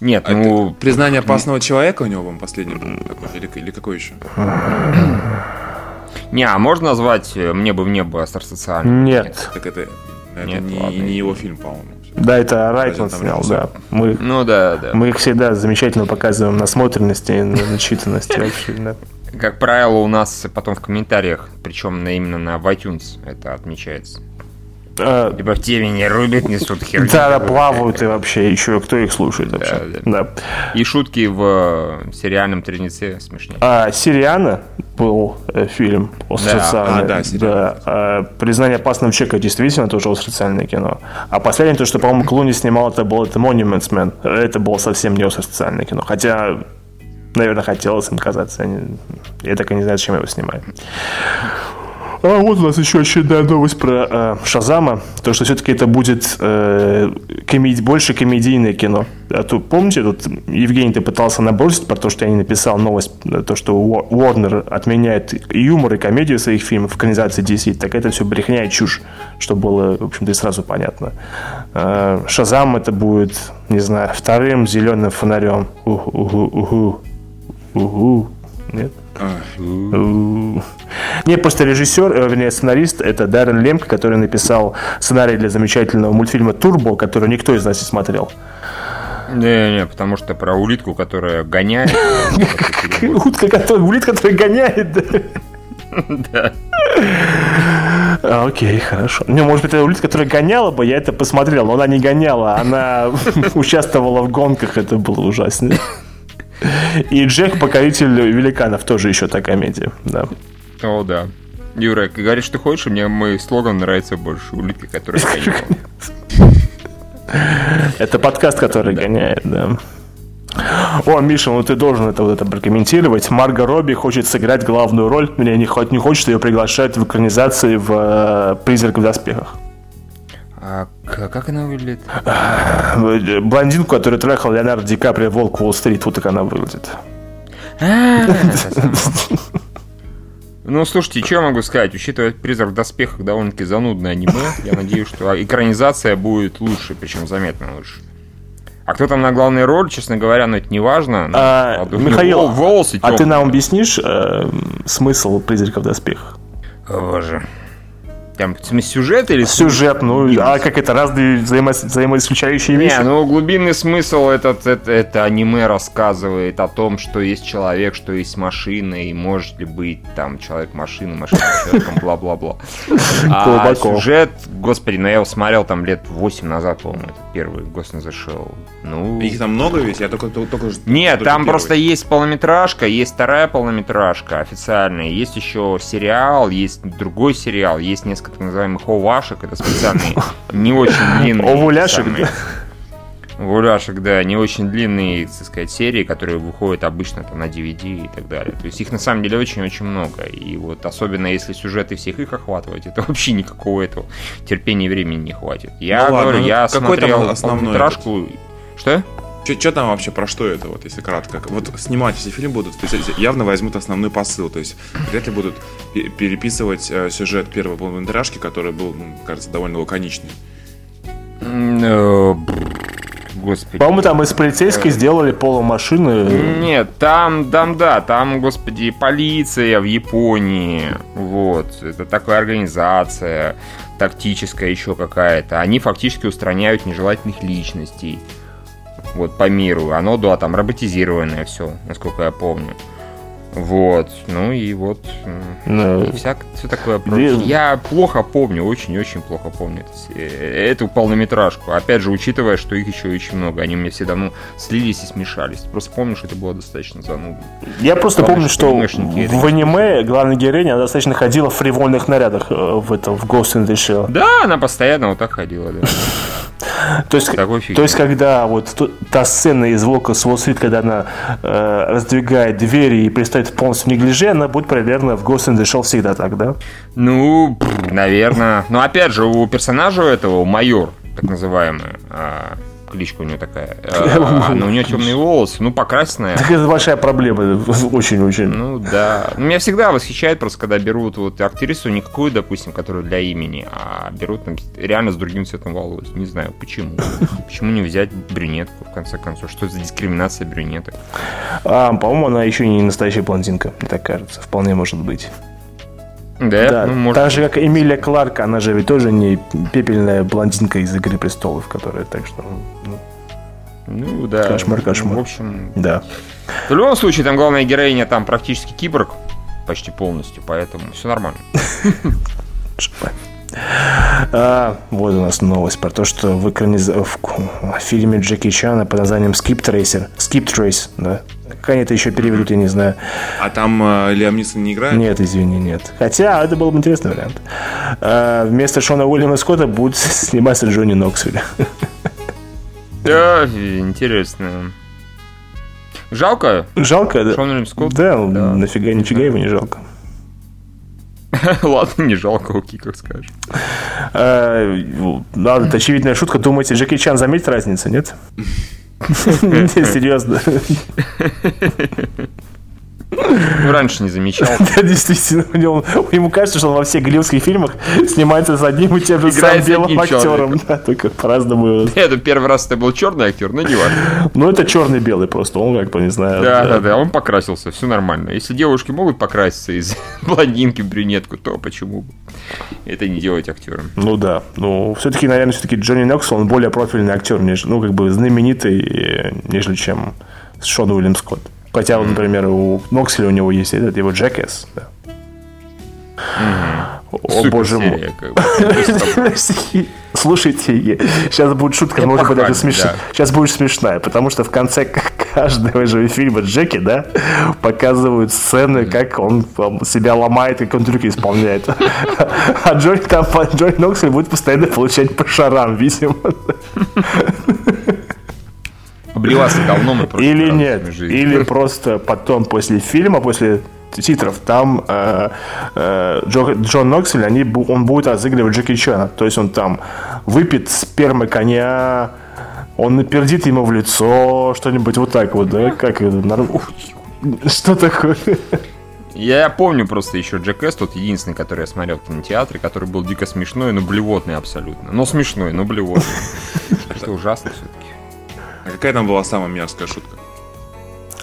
Нет, А ну, это признание опасного человека у него, по-моему, последний был такой? Или, или какой еще? не, а можно назвать «Мне бы в небо» астросоциальным? Нет. Так это, это Нет, не, ладно. не его фильм, по-моему. Да, это Райтман снял, да. Мы, Ну да, да. мы их всегда замечательно показываем насмотренности и на начитанности вообще, да. Как правило, у нас потом в комментариях, причем на, именно на iTunes это отмечается. А, Либо в теме не рубят, несут херню. Да, да, плавают и вообще, еще кто их слушает вообще. Да, Да. И шутки в э, сериальном Трезнице смешнее. А Сириана был э, фильм остросоциальный. А, да, «Сириана». А, Признание опасного человека действительно тоже остросоциальное кино. А последнее, то, что, по-моему, Клуни снимал, это был это Monuments Man. Это было совсем не остросоциальное кино. Хотя, наверное, хотелось им казаться. Я, так и не знаю, зачем его снимаю. А вот у нас еще очередная новость про э, Шазама. То, что все-таки это будет э, комед... больше комедийное кино. А то, помните, тут Евгений ты пытался набросить про то, что я не написал новость, э, то, что Уорнер отменяет юмор и комедию своих фильмов в экранизации DC. Так это все брехня и чушь, что было, в общем-то, и сразу понятно. Э, Шазам это будет, не знаю, вторым зеленым фонарем. Угу-угу-угу. Угу. Нет? Не, просто режиссер, э, вернее, сценарист, это Даррен Лемк, который написал сценарий для замечательного мультфильма «Турбо», который никто из нас не смотрел. Не-не, потому что про улитку, которая гоняет. Утка, которая, улитка, которая гоняет, да. А, окей, хорошо. Не, может быть, это улитка, которая гоняла бы, я это посмотрел, но она не гоняла, она участвовала в гонках, это было ужасно. И Джек, покоритель великанов, тоже еще та комедия, да. О, да. Юра, говоришь, что хочешь, мне мой слоган нравится больше. Улитка, которая гоняет. Это подкаст, который гоняет, да. О, Миша, ну ты должен это вот это прокомментировать. Марго Робби хочет сыграть главную роль. Мне не, не хочет, ее приглашают в экранизации в э, «Призрак в доспехах». А как она выглядит? Блондинку, которую трахал Леонардо Ди Каприо «Волк Уолл-стрит», вот так она выглядит. А, ну, слушайте, что я могу сказать? Учитывая «Призрак в доспехах» довольно-таки занудное аниме, я надеюсь, что экранизация будет лучше, причем заметно лучше. А кто там на главной роли, честно говоря, ну это не важно. А, Михаил, волосы а ты нам объяснишь э, смысл «Призрака в доспехах»? О, боже. Там, в смысле, сюжет или Сюжет, ну, а как это, разные взаимо взаимоисключающие вещи? Не, ну, глубинный смысл этот, это, это аниме рассказывает о том, что есть человек, что есть машина, и может ли быть там человек-машина, машина человеком, бла-бла-бла. А сюжет, господи, ну я его смотрел там лет 8 назад, по-моему, это первый Ghost in the Shell. Ну... Их там много ведь? Я только, только, Нет, там просто есть полнометражка, есть вторая полнометражка официальная, есть еще сериал, есть другой сериал, есть несколько так называемых овашек, это специальные, не очень длинные. Овуляшек, да? Овуляшек, да, не очень длинные, так сказать, серии, которые выходят обычно там на DVD и так далее. То есть их на самом деле очень-очень много. И вот особенно если сюжеты всех их охватывать, это вообще никакого этого терпения и времени не хватит. Я ну, говорю, ладно, я ну, смотрел полнометражку... Что? Что там вообще, про что это, вот, если кратко? Вот снимать все фильмы будут, то есть явно возьмут основной посыл, то есть вряд ли будут переписывать э, сюжет первой полнометражки, который был, ну, кажется, довольно лаконичный. Э, господи. По-моему, там из полицейской сделали полумашины. Нет, там, там, да, там, господи, полиция в Японии. Вот. Это такая организация тактическая еще какая-то. Они фактически устраняют нежелательных личностей вот по миру. Оно, да, там роботизированное все, насколько я помню. Вот, ну и вот, ну, и всяк, все такое прочее. Я плохо помню, очень-очень плохо помню это, эту полнометражку. Опять же, учитывая, что их еще очень много, они мне все давно слились и смешались. Просто помню, что это было достаточно занудно. Я просто помню, что в аниме главная героиня она достаточно ходила в фривольных нарядах э, в, это, в Ghost in the Shell. Да, она постоянно вот так ходила, да. То есть, то есть, когда вот та сцена из Волка с Уолл-стрит, когда она э, раздвигает двери и пристает полностью неглиже, она будет примерно в Ghost in the Shell всегда так, да? Ну, наверное. Но опять же, у персонажа этого майор, так называемый, а, кличка у нее такая. А, но у нее темные волосы, ну, покрасная. Так это большая проблема, очень-очень. Ну, да. Меня всегда восхищает просто, когда берут вот актрису, не какую, допустим, которую для имени, а берут там, реально с другим цветом волос. Не знаю, почему. Почему не взять брюнетку, в конце концов? Что за дискриминация брюнеток? А, по-моему, она еще не настоящая блондинка, мне так кажется. Вполне может быть. Да, да. Ну, может... так же, как Эмилия Кларк, она же ведь тоже не пепельная блондинка из «Игры престолов», которая так что... Ну, ну да. Кошмар, кошмар. В общем... Да. В любом случае, там главная героиня там практически киборг, почти полностью, поэтому все нормально. А, вот у нас новость про то, что в, экраниз... в фильме Джеки Чана под названием Skip Tracer, Skip Trace, да, как они это еще переведут, я не знаю. А там э, Лиам Нисон не играет? Нет, извини, нет. Хотя, это был бы интересный вариант. А, вместо Шона Уильяма Скотта будет сниматься Джонни Ноксвилл. Да, интересно. Жалко? Жалко, да. Шон Скотт? Да, да, нафига, нифига его не жалко. Ладно, не жалко, окей, как скажешь. Э, Ладно, это очевидная шутка. Думаете, Джеки Чан заметит разницу? Нет, Серьезно. Ну, раньше не замечал. Да, действительно, у него- ему кажется, что он во всех голливудских фильмах снимается с одним и тем же самым белым актером. Да, только по-разному. Это первый раз это был черный актер, но не важно. Ну, это черный-белый просто. Он как бы, не знаю. Да, да. да, он покрасился, все нормально. Если девушки могут покраситься из блондинки в брюнетку, то почему бы это не делать актером? Ну да. Ну, все-таки, наверное, все-таки Джонни Нокс, он более профильный актер, ну, как бы знаменитый, нежели чем Шон Уильям Скотт. Хотя, вот, например, у Нокселя у него есть этот его Джекес. Да. О, Супер боже мой. серия, как бы. Слушайте, сейчас будет шутка, может быть, даже смешная. да. Сейчас будет смешная, потому что в конце каждого же фильма Джеки, да, показывают сцены, как он там, себя ломает, как он трюки исполняет. А Джонни там, Джонни Ноксель будет постоянно получать по шарам, видимо. Обливаться говном и просто Или нет, или просто потом после фильма, после титров, там э, э, Джо- Джон Ноксель, они, он будет разыгрывать Джеки Чана. То есть он там выпит спермы коня, он напердит ему в лицо, что-нибудь вот так вот, да? Как это? Что такое? Я помню просто еще Джек тот единственный, который я смотрел в кинотеатре, который был дико смешной, но блевотный абсолютно. Но смешной, но блевотный. Это ужасно все-таки. А какая там была самая мерзкая шутка?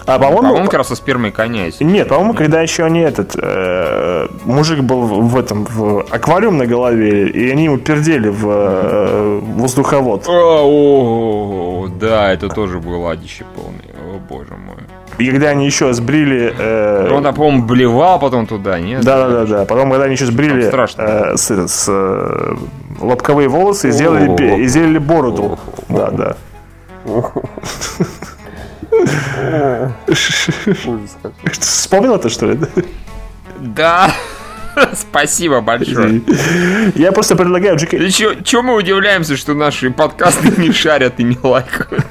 А, По-моему, по-моему, как раз со спермой коня. если- Нет, по-моему, когда еще не этот э, мужик был в, в этом в аквариум на голове, и они ему пердели в э, воздуховод. О, о, о, да, это тоже было адище полное. О, боже мой. И когда они еще сбрили... э, Он по-моему, блевал потом туда, нет? Да, да, да, да. Потом, когда они еще сбрили э, с, с, э, лобковые волосы и сделали, пе- и сделали бороду. Да, да. Вспомнил это, что ли? Да. Спасибо большое. Я просто предлагаю Джеки... Чего мы удивляемся, что наши подкасты не шарят и не лайкают?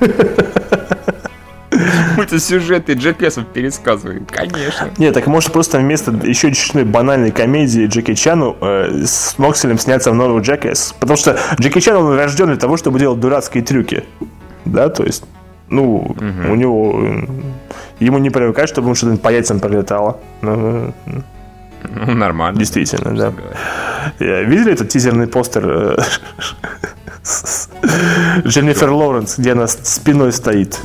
Мы-то сюжеты Джекесов пересказываем, конечно. Нет, так может просто вместо еще чуть банальной комедии Джеки Чану э, с Нокселем сняться в новый Джекес. Потому что Джеки Чан, он рожден для того, чтобы делать дурацкие трюки. Да, то есть, ну, у него... э, Ему не привыкать, чтобы ему что-то по яйцам прилетало. Ну, Ну, нормально. Действительно, да. Э, Видели этот тизерный постер э, Дженнифер Лоуренс, где она спиной стоит?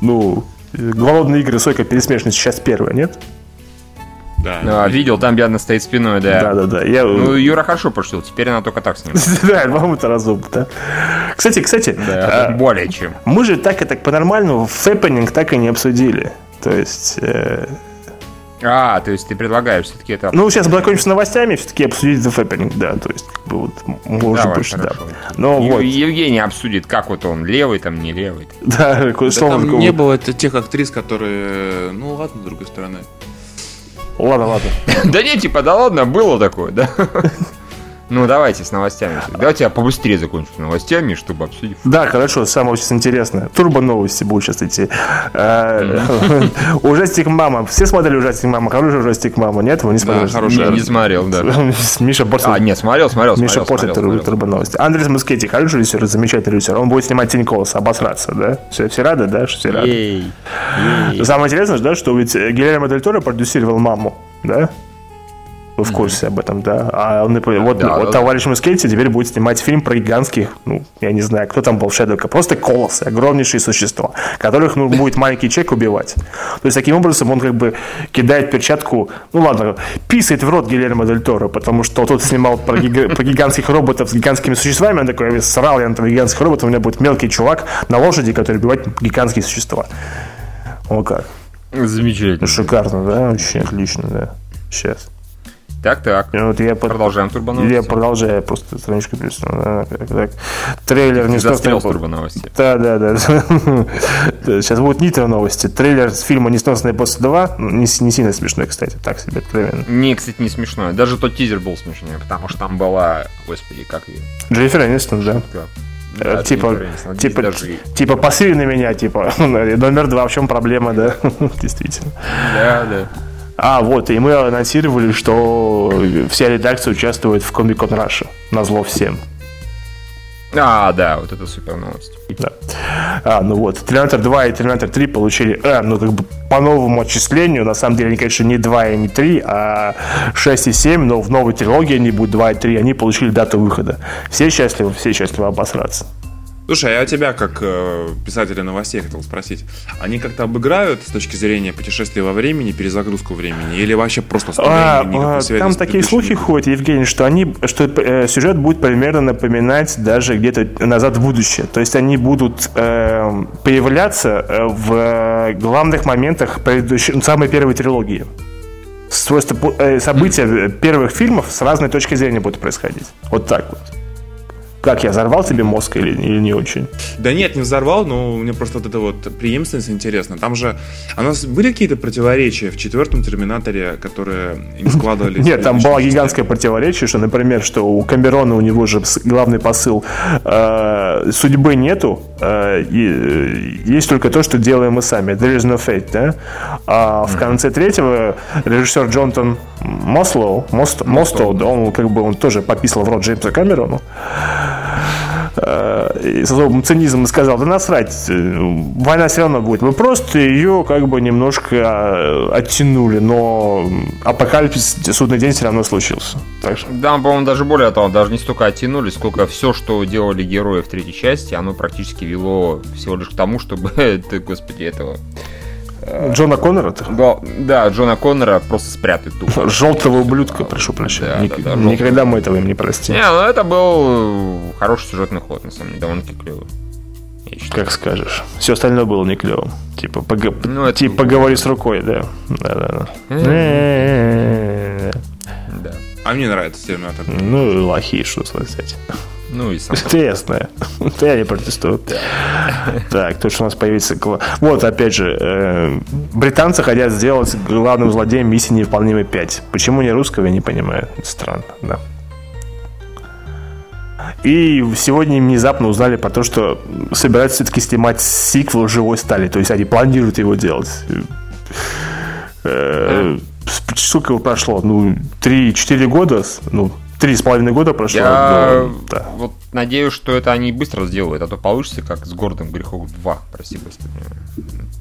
Ну, голодные игры, сойка пересмешность, часть первая, нет? Да. А, видел, там Диана стоит спиной, да. Да, да, да. Я, Ну, Юра хорошо пошутил, теперь она только так снимает. да, по-моему, это разумно, да. Кстати, кстати, Да, э, более чем. мы же так и так по-нормальному фэппенинг так и не обсудили. То есть, э, А, то есть ты предлагаешь все-таки это... ну, сейчас закончим с новостями, все-таки обсудить the fappening, да, то есть, как бы вот, может Давай, быть, да. хорошо. Но Ев- вот, Евгений обсудит, как вот он, левый там, не левый. да, Да слово там не было это тех актрис, которые... Ну ладно, с другой стороны. Ладно, ладно. Да не, типа, да ладно, было такое, да? Ну, давайте с новостями. Давайте я побыстрее закончу с новостями, чтобы обсудить. Да, хорошо, самое сейчас интересное. Турбо новости будут сейчас идти. Э, Ужастик мама. Все смотрели ужастик мама? Хороший ужастик мама, нет? Вы не смотрели? хороший. Не, смотрел, да. Миша портит. А, нет, смотрел, смотрел, Миша смотрел, турбо, новости. Андрес Мускетти, хороший режиссер, замечательный режиссер. Он будет снимать Тень Колоса, обосраться, да? Все, все рады, да? что Все рады. Самое интересное, да, что ведь Гильермо Дель Торо продюсировал маму, да? Вы в курсе об этом, да? А он, например, вот, Да, вот да, товарищ Мускетти теперь будет снимать фильм про гигантских, ну, я не знаю, кто там был в Шедоке, просто колоссы, огромнейшие существа, которых, ну, будет маленький человек убивать. То есть, таким образом, он как бы кидает перчатку, ну, ладно, писает в рот Гильермо Дель Торо, потому что тот снимал про, гига- про гигантских роботов с гигантскими существами, он такой, срал я на этого гигантских роботов, у меня будет мелкий чувак на лошади, который убивает гигантские существа. О как. Замечательно. Шикарно, да? Вообще отлично, да. Сейчас. Так, так. Вот я под- Продолжаем Я турбоновости. продолжаю просто страничку. Да, так. Трейлер не Застрял с турбоновости. Да, да, да. Сейчас будут нитро новости. Трейлер с фильма «Несносные после 2». Не, с- не сильно смешной, кстати, так себе откровенно. Не, кстати, не смешно. Даже тот тизер был смешнее, потому что там была... Господи, как ее? Дженнифер Энистон, да. Как? Э, Да, типа, типа, даже- типа, посыли на меня, типа, номер два, в чем проблема, да? Действительно. Да, да. А, вот, и мы анонсировали, что вся редакция участвует в Comic Con Russia. Назло всем. А, да, вот это супер новость. Да. А, ну вот, Терминатор 2 и Терминатор 3 получили, а, ну как бы по новому отчислению, на самом деле они, конечно, не 2 и не 3, а 6 и 7, но в новой трилогии они будут 2 и 3, они получили дату выхода. Все счастливы, все счастливы обосраться. Слушай, а я тебя, как э, писателя новостей, хотел спросить. Они как-то обыграют с точки зрения путешествия во времени, перезагрузку времени? Или вообще просто а, а, Там такие слухи ходят, Евгений, что, они, что э, сюжет будет примерно напоминать даже где-то назад в будущее. То есть они будут э, появляться э, в главных моментах предыдущей, ну, самой первой трилогии. Просто э, события первых фильмов с разной точки зрения будут происходить. Вот так вот. Как я взорвал тебе мозг или, или не очень? Да нет, не взорвал, но мне просто вот эта вот преемственность интересна. Там же у нас были какие-то противоречия в четвертом Терминаторе, которые не складывались. Нет, там было гигантское противоречие, что, например, что у Камерона у него же главный посыл э, судьбы нету, э, есть только то, что делаем мы сами. There is no fate, да? А в конце третьего режиссер Джонтон Мослоу, Мост, Мостоу, да, он как бы он тоже пописал в рот Джеймса Камерону. Э, с особым цинизмом сказал, да насрать, э, война все равно будет. Мы просто ее как бы немножко э, оттянули, но апокалипсис, судный день все равно случился. Так что... Да, по-моему, даже более того, даже не столько оттянули, сколько все, что делали герои в третьей части, оно практически вело всего лишь к тому, чтобы, ты, господи, этого Джона Коннора? Ты? Да, да, Джона Коннора просто спрятать тупо. Желтого ублюдка, прошу прощения. Да, Ник- да, да, Никогда мы этого им не простим. Не, ну это был хороший сюжетный ход, на самом деле, довольно-таки клевый. Как скажешь. Все остальное было не клевым. Типа, пог... ну, это... типа поговори с рукой, да. Да, да, да. Да. А мне нравится Терминатор. Ну, лохи, что сказать. Ну и сам. Интересно. Я не протестую. Так, тут что у нас появится... Вот, опять же, э, британцы хотят сделать главным злодеем миссии невыполнимой 5. Почему не русского, я не понимаю. Странно, да. И сегодня внезапно узнали про то, что собираются все-таки снимать сиквел «Живой стали». То есть они планируют его делать. Э, сколько прошло? Ну, 3-4 года? Ну, три с половиной года прошло. Я но, да. вот надеюсь, что это они быстро сделают, а то получится как с городом грехов 2, прости господи.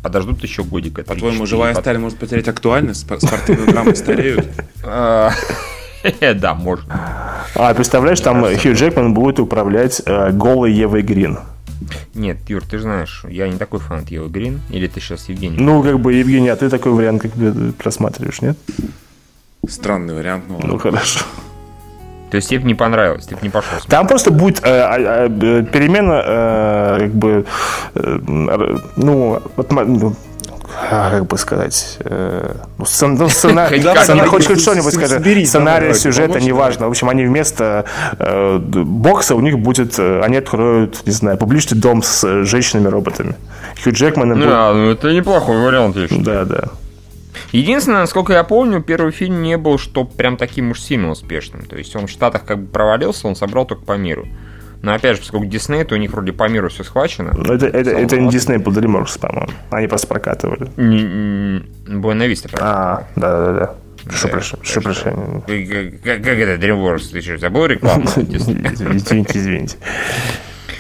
Подождут еще годик. По-твоему, живая сталь может потерять актуальность? Спортивные драмы стареют? А, да, можно. А представляешь, там Хью Джекман будет управлять э, голой Евой Грин. Нет, Юр, ты знаешь, я не такой фанат Евы Грин. Или ты сейчас Евгений? Ну, как бы, Евгений, а ты такой вариант как бы просматриваешь, нет? Странный вариант, ну Ну, хорошо. То есть тебе не понравилось, ты не пошел. Смотреть. Там просто будет э, э, э, перемена, э, как бы, э, ну, вот, ну, а, как бы сказать, э, ну, сцен, ну, сценарий, хоть, хоть что-нибудь скажи, сценарий, сюжета, неважно. В общем, они вместо э, бокса у них будет, э, они откроют, не знаю, публичный дом с женщинами-роботами. Хью Джекман. Да, ну это неплохой вариант, я Да, да. Единственное, насколько я помню, первый фильм не был что прям таким уж сильно успешным. То есть он в Штатах как бы провалился, он собрал только по миру. Но опять же, поскольку Дисней, то у них вроде по миру все схвачено. Но это, это, это не Дисней был DreamWorks, по-моему. Они просто прокатывали. Буэна Виста А, да-да-да. Что прощения? Как, как это DreamWorks? Ты что, забыл рекламу? Извините, извините.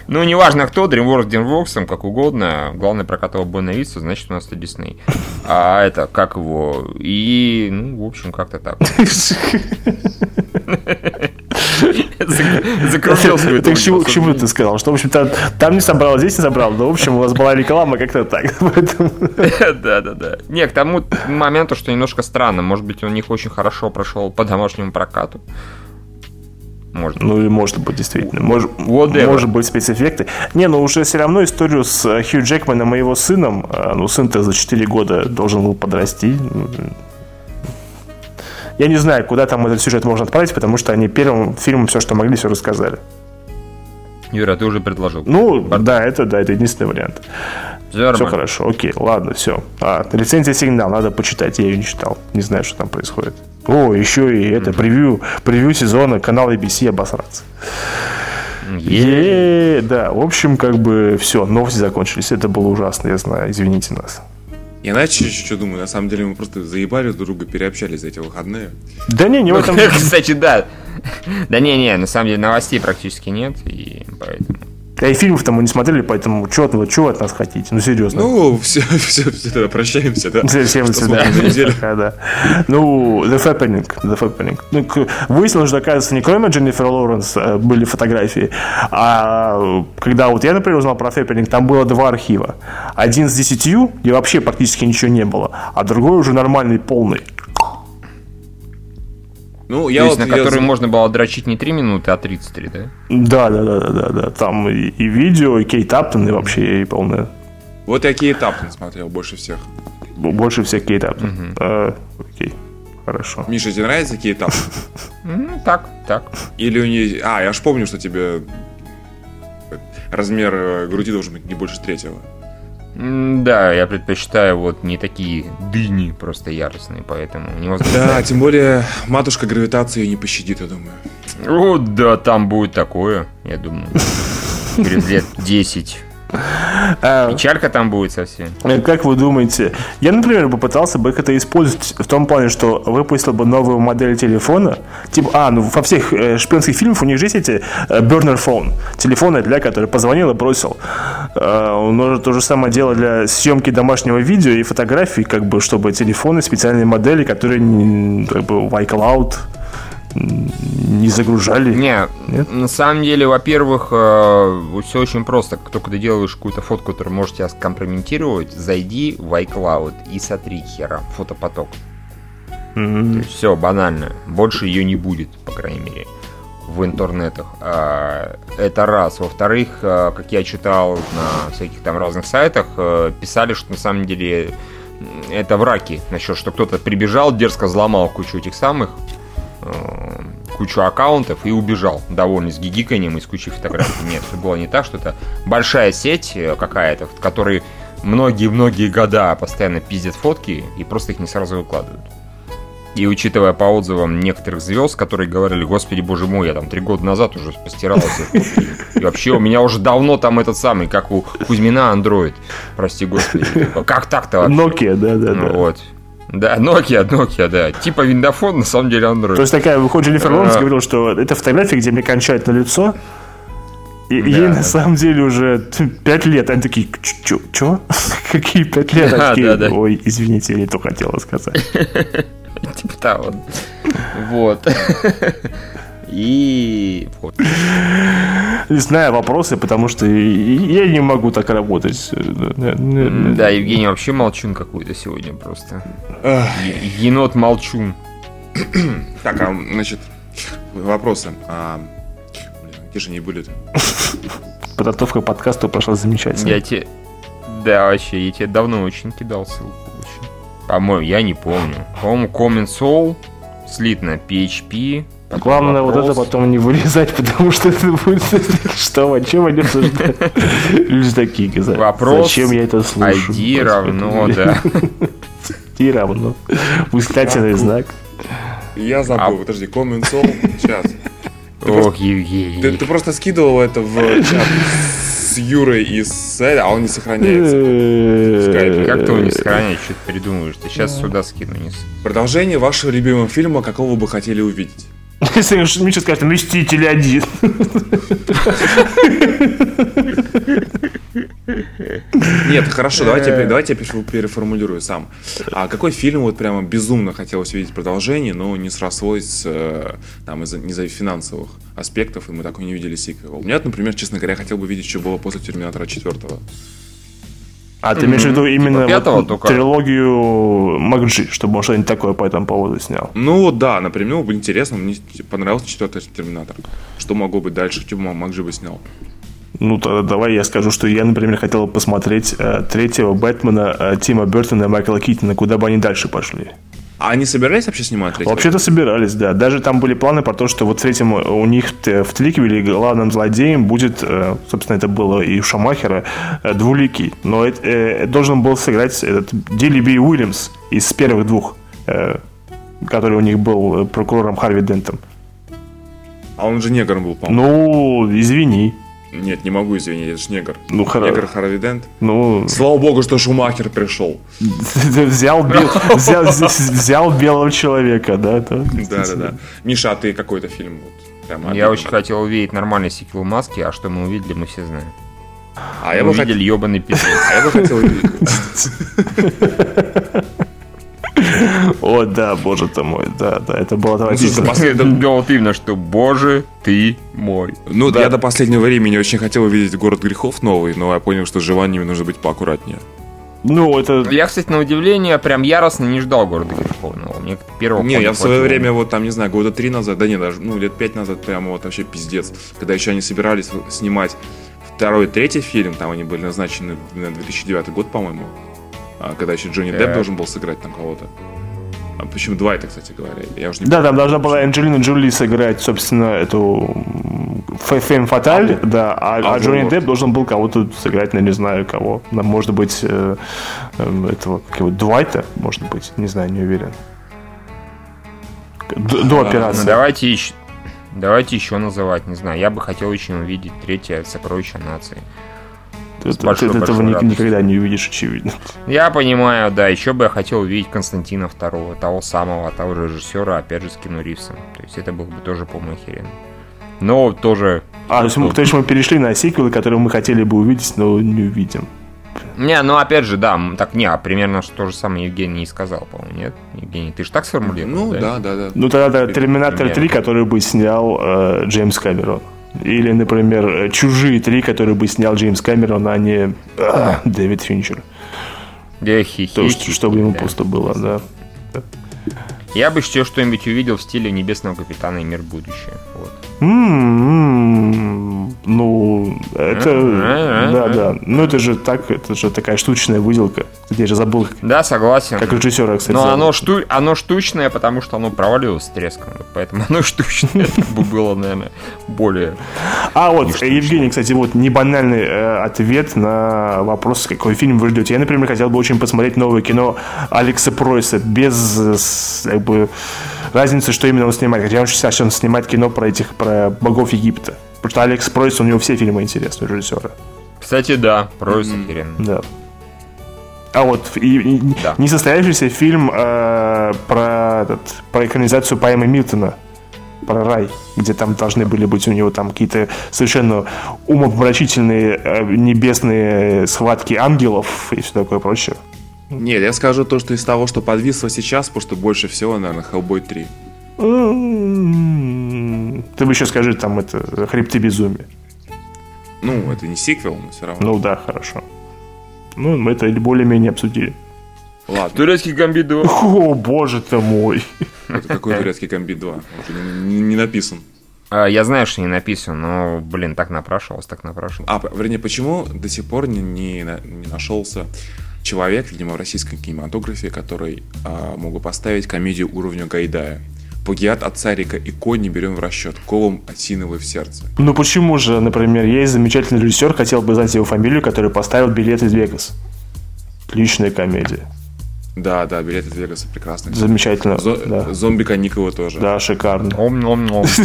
Ну, неважно кто, DreamWorks, DreamWorks, как угодно. Главное прокатывал Бонависта, значит, у нас это Дисней. А это, как его... И, ну, в общем, как-то так. Закрутил свою К чему ты сказал? Что, в общем, там не собрал, здесь не собрал. Но, в общем, у вас была реклама как-то так. Да, да, да. Не, к тому моменту, что немножко странно. Может быть, у них очень хорошо прошел по домашнему прокату. Может. Ну и может быть, действительно. Может, может быть, спецэффекты. Не, ну уже все равно историю с э, Хью Джекманом и его сыном, э, ну сын-то за 4 года должен был подрасти. Я не знаю, куда там этот сюжет можно отправить, потому что они первым фильмом все, что могли, все рассказали. Юра, ты уже предложил. Ну, да, это да, это единственный вариант. Все, все хорошо, окей, ладно, все. А, рецензия сигнал, надо почитать, я ее не читал. Не знаю, что там происходит. О, еще и это, превью, превью сезона, канал ABC обосраться. Е, да, в общем, как бы все, новости закончились. Это было ужасно, я знаю, извините нас. Я иначе что думаю, на самом деле мы просто заебали друг друга, переобщались за эти выходные. Да не, не в этом... Кстати, да. Да не-не, на самом деле новостей практически нет, и поэтому... Да и фильмов там мы не смотрели, поэтому что вы, чего от нас хотите? Ну, серьезно. Ну, все, все, все, тогда прощаемся, да? Всем всем до свидания. Да, да. Ну, The Fappening. The Fappening. Ну, выяснилось, что, оказывается, не кроме Дженнифер Лоуренс э, были фотографии, а когда вот я, например, узнал про Fappening, там было два архива. Один с десятью, где вообще практически ничего не было, а другой уже нормальный, полный. Ну, То я есть, вот... на я который за- можно было дрочить не 3 минуты, а 33, да? Да, да, да, да, да, да. Там и, и видео, и Кейт Аптон, и вообще и полное. Вот я Кейт Аптон смотрел больше всех. Больше всех Кейт Аптон. Э, Окей, хорошо. Миша, тебе нравится Кейт Аптон? Ну, так, так. Или у нее... А, я ж помню, что тебе размер э, груди должен быть не больше третьего. Да, я предпочитаю вот не такие дыни просто яростные, поэтому не Да, возбуждает. тем более матушка гравитации не пощадит, я думаю. О, да, там будет такое, я думаю. Через лет 10. А, Печалька там будет совсем. Э, Как вы думаете, я, например, попытался бы это использовать в том плане, что выпустил бы новую модель телефона, типа, а, ну во всех э, шпионских фильмах у них же есть эти э, burner phone, телефоны для который позвонил и бросил. Он может то же самое делать для съемки домашнего видео и фотографий, как бы, чтобы телефоны, специальные модели, которые как бы в iCloud не загружали. Не, Нет? на самом деле, во-первых, все очень просто. Как только ты делаешь какую-то фотку, которая может тебя скомпрометировать, зайди в iCloud и сотри хера фотопоток. М. Все, банально. Больше ее не будет, по крайней мере, в интернетах. А, Это раз. Во-вторых, а, как я читал на всяких там разных сайтах, э, писали, что на самом деле это враки. Насчет, что кто-то прибежал, дерзко взломал кучу этих самых э, кучу аккаунтов и убежал, довольный с гигиканием и с кучей фотографий. Нет, это было не так, что это большая сеть э, какая-то, в которой многие-многие года постоянно пиздят фотки и просто их не сразу выкладывают. И учитывая по отзывам некоторых звезд, которые говорили, господи, боже мой, я там три года назад уже постирал эти фотки. И вообще у меня уже давно там этот самый, как у Кузьмина, андроид. Прости, господи. Как так-то вообще? Nokia, да, да, Ну да. вот. Да, Nokia, Nokia, да. Типа виндофон, на самом деле Android. То есть такая, выходит, Дженнифер Лоуренс говорила, что это фотография, где мне кончают на лицо, и Да. ей на самом деле уже 5 лет. Они такие, чё? Какие 5 лет? Да, такие, да, да. Ой, извините, я не то хотела сказать. Типа того. Вот. И... знаю, вопросы, потому что я не могу так работать. Да, Евгений вообще молчун какой-то сегодня просто. Енот молчун. Так, а, значит, вопросы. А, блин, где же они были-то? Подготовка к подкасту прошла замечательно. Я тебе... Да, вообще, я тебе давно очень кидал ссылку. Очень. По-моему, я не помню. По-моему, Common Soul слит на PHP. Потом Главное вот это вопрос. потом не вырезать, потому что это будет... Что, о чем они обсуждают? Люди такие, говорят, Вопрос зачем я это слушаю? ID равно, да. ID равно. Восклицательный знак. Я забыл, А- подожди, Common Soul, сейчас. Ох, Евгений. Ты, просто скидывал это в чат с Юрой и с а он не сохраняется. Как ты его не сохраняешь, что ты придумываешь? Ты сейчас сюда скину. Не... с- Продолжение вашего любимого фильма, какого вы бы хотели увидеть? Если Миша скажет, Мстители один. Нет, хорошо, давайте, я- давайте я пере- переформулирую сам. А какой фильм вот прямо безумно хотелось увидеть продолжение, но не срослось э, там, из-за, из-за финансовых аспектов, и мы так и не видели сиквел. У меня, например, честно говоря, хотел бы видеть, что было после Терминатора 4. А ты имеешь в виду именно Типа вот только? трилогию Макджи, чтобы он что-нибудь такое по этому поводу снял? Ну да, например, было бы интересно, мне понравился четвертый Терминатор. Что могло быть дальше, бы Макджи бы снял? Ну, тогда давай я скажу, что я, например, хотел бы посмотреть э, третьего Бэтмена э, Тима Бертона и Майкла Китона, куда бы они дальше пошли. А они собирались вообще снимать третий? Вообще-то собирались, да. Даже там были планы про то, что вот в третьем у них в Триквеле главным злодеем будет, э, собственно, это было и у Шамахера, э, двуликий. Но это, э, должен был сыграть этот Дилли Уильямс из первых двух, который у них был прокурором Харви Дентом. А он же негром был, по-моему. Ну, извини. Нет, не могу, извини, это ж негр. Ну, хоро- Негр Харви Дент. Ну, Слава богу, что Шумахер пришел. взял, бел- взял, взял белого человека, да? это Да-да-да. Миша, а ты какой-то фильм? Вот, прям Я очень хотел увидеть нормальный сиквел Маски, а что мы увидели, мы все знаем. А я бы хотел... ебаный пиздец. А я бы хотел увидеть. О, да, боже ты мой, да, да, это было отвратительно. да Это было именно, что боже ты мой. Ну, Да. я до последнего времени очень хотел увидеть «Город грехов» новый, но я понял, что с желаниями нужно быть поаккуратнее. Ну, это... Я, кстати, на удивление, прям яростно не ждал города грехов нового. Мне первого Не, я в свое время, вот там, не знаю, года три назад, да не, даже, ну, лет пять назад прямо вот вообще пиздец. Когда еще они собирались снимать второй, третий фильм, там они были назначены на 2009 год, по-моему. А, когда еще Джонни Депп должен был сыграть там кого-то. А почему два это, кстати говоря? Я уже не Да, помню. там должна была Анджелина Джоли сыграть, собственно, эту Фэм Фаталь, да, а, а А, Джонни. Депп должен был кого-то сыграть, ну, не знаю кого. Нам, может быть, э, э, этого, как его, Дуайта, может быть, не знаю, не уверен. До, до А, операции. Ну, давайте еще... Давайте еще называть, не знаю. Я бы хотел очень увидеть третье сокровище нации. Ты- ты- этого ни- никогда не увидишь, очевидно. Я понимаю, да. Еще бы я хотел увидеть Константина второго, того самого, того же режиссера, опять же, с Кину Ривзом. То есть это было бы тоже, по-моему, охеренно. Но тоже... А, то есть, мы, то есть мы перешли на сиквелы, которые мы хотели бы увидеть, но не увидим. Не, ну опять же, да, так не, а примерно то же самое Евгений и сказал, по-моему, нет? Евгений, ты же так сформулировал? Ну, да, да, да. Ну, тогда да, Терминатор Примерно. 3, который бы снял э, Джеймс Кэмерон. Или, например, э, Чужие 3, которые бы снял Джеймс Кэмерон, а не э, Дэвид Финчер. Да, хи То, есть, чтобы ему просто было, да. Я бы еще что-нибудь увидел в стиле Небесного Капитана и Мир Будущее. Вот. М-м-м, Ну, это... Да, да. Ну, это же так, это же такая штучная выделка. Я же забыл, Да, согласен. как режиссера, кстати. Но оно, шту... оно штучное, потому что оно провалилось с треском. Поэтому оно штучное бы было, наверное, более... А вот. Евгений, кстати, вот не банальный э, ответ на вопрос, какой фильм вы ждете. Я, например, хотел бы очень посмотреть новое кино Алекса Пройса без э, как бы, разницы, что именно он снимает. Хотя он сейчас он снимает кино про этих, про богов Египта. Потому что Алекс Пройс, у него все фильмы интересные, режиссера. Кстати, да, Пройс охеренно. Да. А вот и, и Да. несостоявшийся фильм э, про, этот, про экранизацию поэмы Милтона про рай, где там должны были быть у него там какие-то совершенно умопомрачительные э, небесные схватки ангелов и все такое прочее. Нет, я скажу то, что из того, что подвисло сейчас, потому что больше всего, наверное, Hellboy 3. М-м-м. Ты бы еще скажи там это хребты безумия. Ну, это не сиквел, но все равно. Ну да, хорошо. Ну, мы это более-менее обсудили. Ладно, Турецкий гамбит 2. О, боже ты мой. это какой турецкий комбит 2? Он же не, не- не написан. А, Я знаю, что не написано, но, блин, так напрашивалось, так напрашивалось. А, вернее, почему до сих пор не, не, не нашелся человек, видимо, в российском кинематографе, который а, мог бы поставить комедию уровня Гайдая? Плагиат от Царика и Конь не берем в расчет. Колом осиновый в сердце. Ну почему же, например, есть замечательный режиссер, хотел бы знать его фамилию, который поставил билет из Вегас. Отличная комедия. Да, да, билет из Вегаса прекрасный. Замечательно. Зо- да. Зомби Каникулы тоже. да, шикарно. Ом-ном-ном.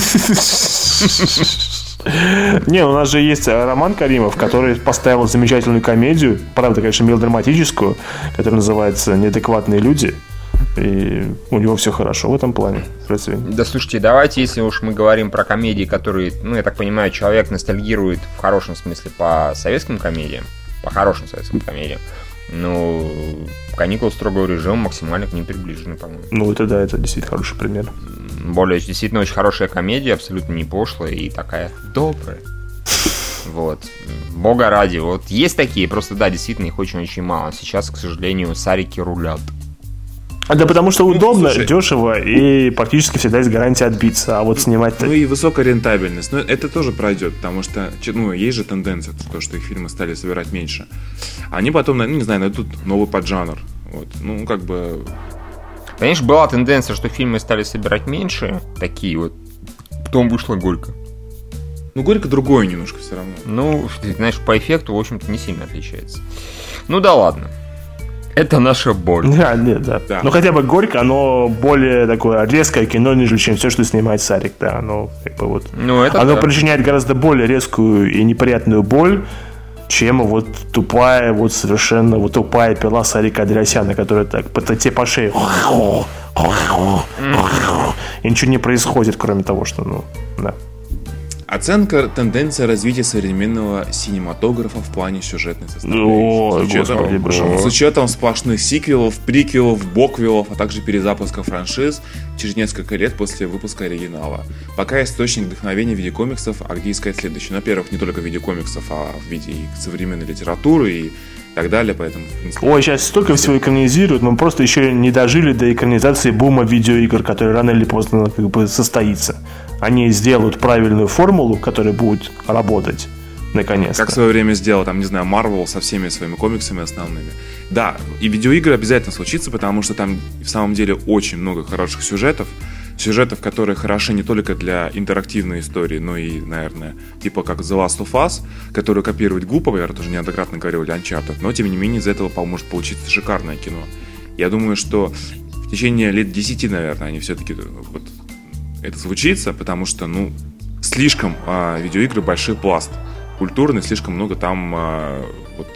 Не, у нас же есть э, Роман Каримов, который поставил замечательную комедию, правда, конечно, мелодраматическую, которая называется «Неадекватные люди». И у него все хорошо в этом плане. Да слушайте, давайте, если уж мы говорим про комедии, которые, ну, я так понимаю, человек ностальгирует в хорошем смысле по советским комедиям, по хорошим советским комедиям, ну, каникулы строгого режима максимально к ним приближены, по-моему. Ну, это да, это действительно хороший пример. Более действительно очень хорошая комедия, абсолютно не пошлая и такая добрая. Вот. Бога ради. Вот есть такие, просто да, действительно их очень-очень мало. Сейчас, к сожалению, сарики рулят. А да потому что удобно, слушай. дешево и практически всегда есть гарантия отбиться. А вот снимать-то... Ну и высокая рентабельность. Но это тоже пройдет, потому что, ну, есть же тенденция, то, что их фильмы стали собирать меньше. Они потом, ну, не знаю, найдут новый поджанр. Вот. Ну, как бы... Конечно, была тенденция, что фильмы стали собирать меньше, такие вот. Потом вышла Горько. Ну, Горько другое немножко все равно. Ну, ты знаешь, по эффекту, в общем-то, не сильно отличается. Ну да ладно. Это наша боль. Да, нет, да. Да. Ну хотя бы горько, оно более такое резкое кино, нежели чем все, что снимает Сарик, да. Оно как бы вот. Ну, это оно да. причиняет гораздо более резкую и неприятную боль, чем вот тупая, вот совершенно вот тупая пила Сарика Адресяна, которая так по те по шее. И ничего не происходит, кроме того, что, ну, да. Оценка тенденция развития современного синематографа в плане сюжетной составляющей. Ой, с, учетом, господи, с учетом сплошных сиквелов, приквелов, боквелов, а также перезапуска франшиз через несколько лет после выпуска оригинала. Пока источник вдохновения в виде комиксов, а где искать следующий? Ну, во-первых, не только в виде комиксов, а в виде современной литературы и так далее, поэтому, принципе, Ой, сейчас столько всего экранизируют, мы просто еще не дожили до экранизации бума видеоигр, который рано или поздно как бы состоится. Они сделают правильную формулу, которая будет работать, наконец-то. Как в свое время сделал, там, не знаю, Marvel со всеми своими комиксами основными. Да, и видеоигры обязательно случится, потому что там в самом деле очень много хороших сюжетов. Сюжетов, которые хороши не только для интерактивной истории, но и, наверное, типа как The Last of Us, которую копировать глупо, я тоже неоднократно говорил, или Uncharted, но тем не менее из этого поможет получиться шикарное кино. Я думаю, что в течение лет 10, наверное, они все-таки вот это случится, потому что, ну, слишком а, видеоигры большой пласт культурный, слишком много там а, вот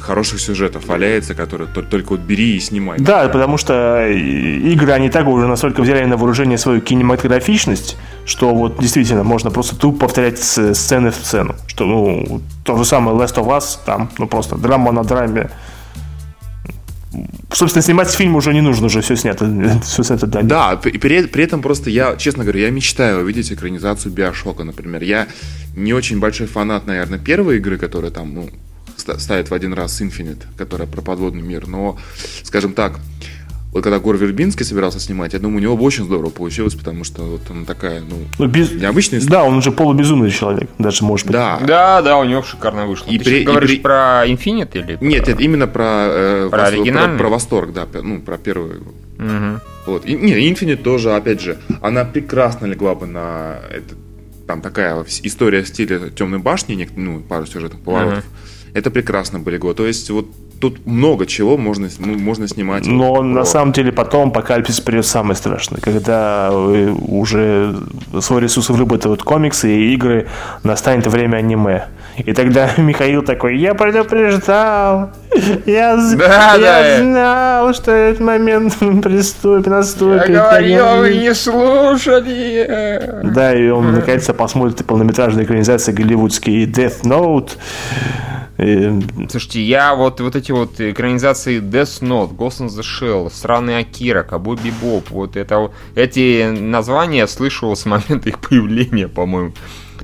хороших сюжетов валяется, которые тол- только вот бери и снимай. Да, потому что и- игры, они так уже настолько взяли на вооружение свою кинематографичность, что вот действительно можно просто тупо повторять сцены в сцену. Что, ну, то же самое Last of Us, там, ну, просто драма на драме. Собственно, снимать фильм уже не нужно, уже все снято. Все снято да. Да, при, при этом просто я, честно говоря, я мечтаю увидеть экранизацию Биошока, например. Я не очень большой фанат, наверное, первой игры, которая там, ну, ста- ставит в один раз Infinite, которая про подводный мир, но, скажем так, вот когда Гор Вербинский собирался снимать, я думаю, у него бы очень здорово получилось, потому что вот она такая, ну, Ну, без- необычная история. Да, он уже полубезумный человек, даже может быть. Да. Да, да, у него шикарно вышло. И Ты при- щас и говоришь при- про Infinite или? Нет, про- это именно про, э, Про восторг- оригинальный? про восторг, да, ну, про первую Мгм. Вот. И, не, Infinite тоже, опять же, она прекрасно легла бы на это, там такая история в стиле темной башни, ну, пару сюжетных поворотов. Это прекрасно бы легло. То есть, вот тут много чего можно, ну, можно снимать. Но вот на самом деле потом апокалипсис придет самый страшный, когда э, уже свой ресурс выработают комиксы и игры, настанет время аниме. И тогда Михаил такой, я предупреждал, я, Да, я да. знал, что этот момент приступит, наступит. Я говорил, Я вы не- не слушали. Да, и он наконец-то посмотрит полнометражные экранизации голливудские Death Note. Слушайте, я вот, вот эти вот экранизации Death Note, Ghost in the Shell, Странный Акира, Кабой Бибоп, вот это эти названия слышал с момента их появления, по-моему.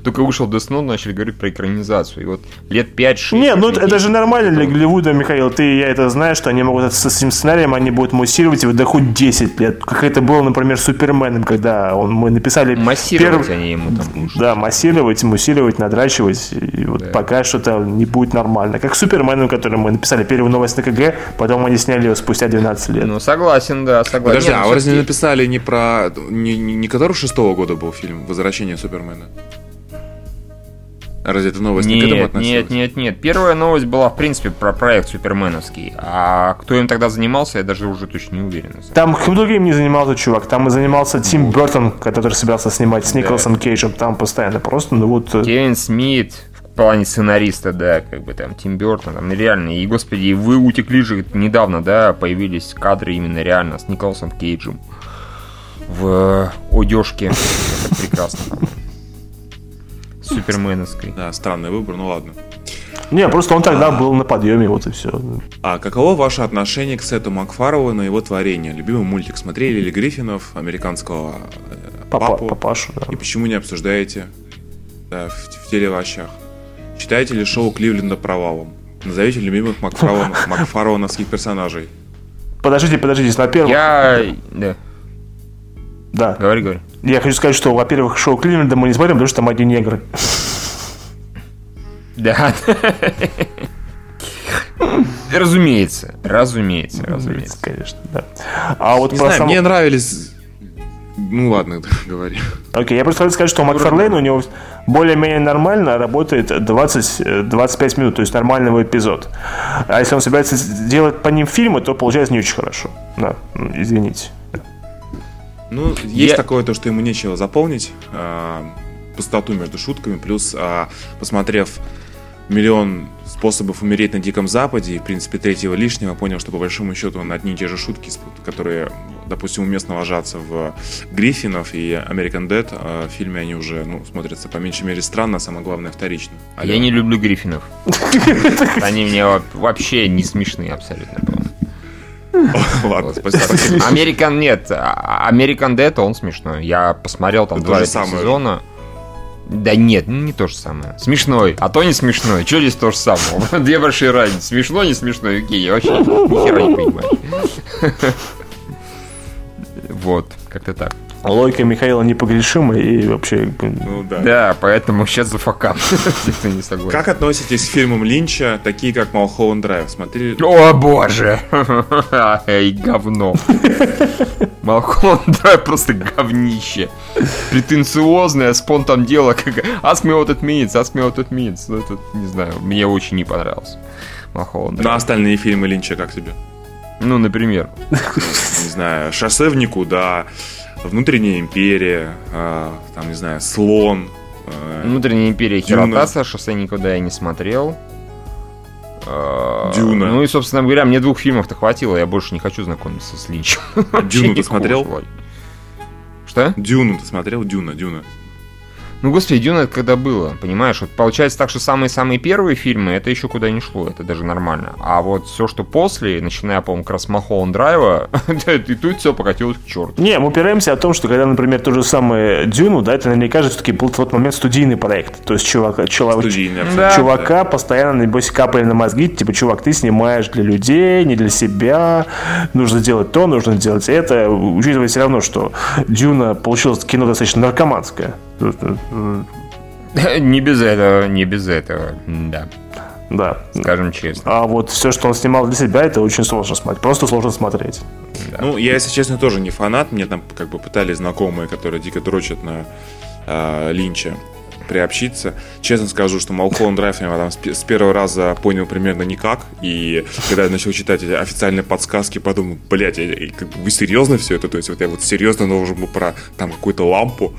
Только вышел Death Note, начали говорить про экранизацию. И вот лет 5-6... Не, ну уже это же нормально для Голливуда, Михаил. Ты и я это знаешь, что они могут это с этим сценарием, они будут муссировать его до хоть 10 лет. Как это было, например, с Суперменом, когда он, мы написали... Массировать перв- они ему там будут. Да, массировать, муссировать, надрачивать. И вот пока что-то не будет нормально. Как с Суперменом, который мы написали первую новость на КГ, потом они сняли его спустя 12 лет. Ну, согласен, да, согласен. Подожди, Не, ну, а вы разве написали не про... Не, не, не который шестого года был фильм «Возвращение Супермена»? Разве эта новость не к этому Нет, относилась? нет, нет, нет. Первая новость была, в принципе, про проект Суперменовский. А кто им тогда занимался, я даже уже точно не уверен. Там другим не занимался чувак, там и занимался Тим Бертон, который собирался снимать с Николасом Кейджем. Там постоянно просто, ну вот... э, Кевин Смит в плане сценариста, да, как бы там Тим Бертон, там реально, и господи, вы утекли же недавно, да, появились кадры именно реально с Николасом Кейджем в одежке. Это прекрасно. Суперменовской. Да, странный выбор, ну ладно. Не, просто он тогда был на подъеме, вот и все. А каково ваше отношение к Сету Макфарлоу и его творению? Любимый мультик смотрели ли Гриффинов, американского э, Папа, папу? папашу, да. И почему не обсуждаете да, в, в телеовощах? Считаете ли шоу Кливленда провалом? Назовите любимых Макфарлоу- макфарлоуновских персонажей. Подождите, подождите, во-первых... Я... Да, Да. говори, говори. Я хочу сказать, что, во-первых, шоу Кливленда мы не смотрим, потому что там одни негры. Да. Разумеется, разумеется, разумеется. Конечно, да. А вот Не про знаю, мне нравились... Ну ладно, говори. Окей, я просто хотел сказать, что у Макфарлейна у него более-менее нормально работает 20-25 минут, то есть нормальный эпизод. А если он собирается делать по ним фильмы, то получается не очень хорошо. Да, извините. Ну, есть я... такое то, что ему нечего заполнить. Э, пустоту между шутками, плюс э, посмотрев миллион способов умереть на Диком Западе, и, в принципе, третьего лишнего, понял, что по большому счету он одни и те же шутки, которые, допустим, уместно ложатся в Гриффинов и American Dead. А в фильме они уже, ну, смотрятся по меньшей мере странно, а самое главное вторично. Алло. Я не люблю Гриффинов. Они мне вообще не смешные абсолютно, Ладно, спасибо. Американ нет. American Dead, он смешной. Я посмотрел там два сезона. Да нет, ну не то же самое. Смешной, а то не смешной. Что здесь то же самое? Две большие разницы. Смешно, не смешно, окей, я вообще ни хера не понимаю. Вот, как-то так. Логика Михаила непогрешима и вообще... Ну, да. да, поэтому сейчас за факап, если не согласен. Как относитесь к фильмам Линча, такие как Малхолланд Драйв? Смотрели? О, боже! Эй, говно. Малхолланд Драйв просто говнище. Претенциозное, спон там дело, как Ask me what it means, ask me what it means. Ну, это, не знаю, мне очень не понравился. Малхолланд Драйв. Ну, а остальные фильмы Линча как тебе? Ну, например. Не знаю, «Шоссе в никуда», Внутренняя империя, э, там, не знаю, слон. Э, Внутренняя империя Хиротаса, шоссе никуда я не смотрел. А, Дюна. Ну и, собственно говоря, мне двух фильмов-то хватило, я больше не хочу знакомиться с Линчем. Дюну ты смотрел? Что? Дюну ты смотрел? Дюна, Дюна. Ну, господи, Дюна это когда было, понимаешь? Вот получается так, что самые-самые первые фильмы, это еще куда не шло, это даже нормально. А вот все, что после, начиная, по-моему, как раз Махоун Драйва, и тут все покатилось к черту. Не, мы упираемся о том, что когда, например, то же самое Дюну, да, это наверняка же все-таки был в тот момент студийный проект. То есть чувака, чувак, да. чувака да. постоянно, небось, капали на мозги, типа, чувак, ты снимаешь для людей, не для себя, нужно делать то, нужно делать это, учитывая все равно, что Дюна получилось кино достаточно наркоманское. Не без этого, не без этого, да. Да. Скажем честно. А вот все, что он снимал для себя, это очень сложно смотреть. Просто сложно смотреть. Да. Ну, я, если честно, тоже не фанат. Мне там как бы пытались знакомые, которые дико дрочат на э, Линча приобщиться. Честно скажу, что Малхолланд Драйв я там с первого раза понял примерно никак. И когда я начал читать эти официальные подсказки, подумал, блядь, вы серьезно все это? То есть вот я вот серьезно должен был про там какую-то лампу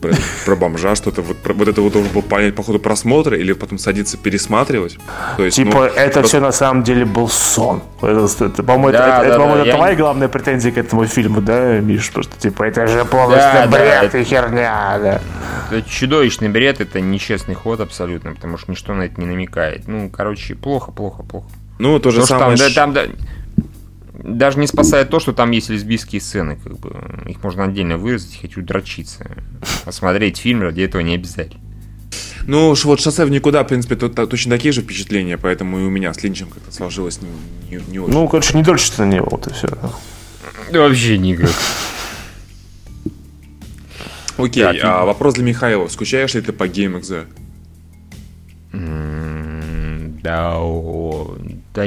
про, про бомжа что-то. Вот, про, вот это вот должен был понять по ходу просмотра или потом садиться пересматривать. То есть, типа, ну, это просто... все на самом деле был сон. Это, это, по-моему, да, это, да, это, да, по-моему, да, это твоя не... главная претензия к этому фильму, да, Миш? Просто, типа, это же полностью да, бред да, и херня, да. Это чудовищный бред, это нечестный ход абсолютно, потому что ничто на это не намекает. Ну, короче, плохо, плохо, плохо. Ну, то же самое... Там, да, там, да, даже не спасает то, что там есть лесбийские сцены, как бы. Их можно отдельно вырезать, хочу дрочиться. Посмотреть фильм ради этого не обязательно. Ну, вот шоссе в никуда, в принципе, тут точно такие же впечатления, поэтому и у меня с Линчем как-то сложилось не, не, не очень. Ну, короче, не дольше что не было, вот и все. Да. Вообще никак. Окей, так, а вопрос для Михаила. Скучаешь ли ты по GameXZ? Да, да,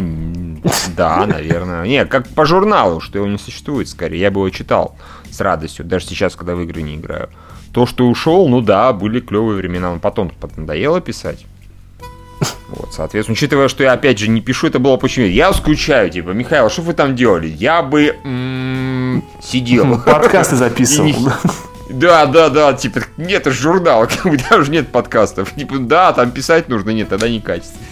да, наверное. Не, как по журналу, что его не существует, скорее. Я бы его читал с радостью, даже сейчас, когда в игры не играю. То, что ушел, ну да, были клевые времена. Но потом надоело писать. Вот, соответственно, учитывая, что я опять же не пишу, это было почему. Я скучаю, типа, Михаил, что вы там делали? Я бы м-м, сидел. Подкасты записывал. Да, да, да, типа, нет, это журнал, как бы даже нет подкастов. Типа, да, там писать нужно, нет, тогда не качественно.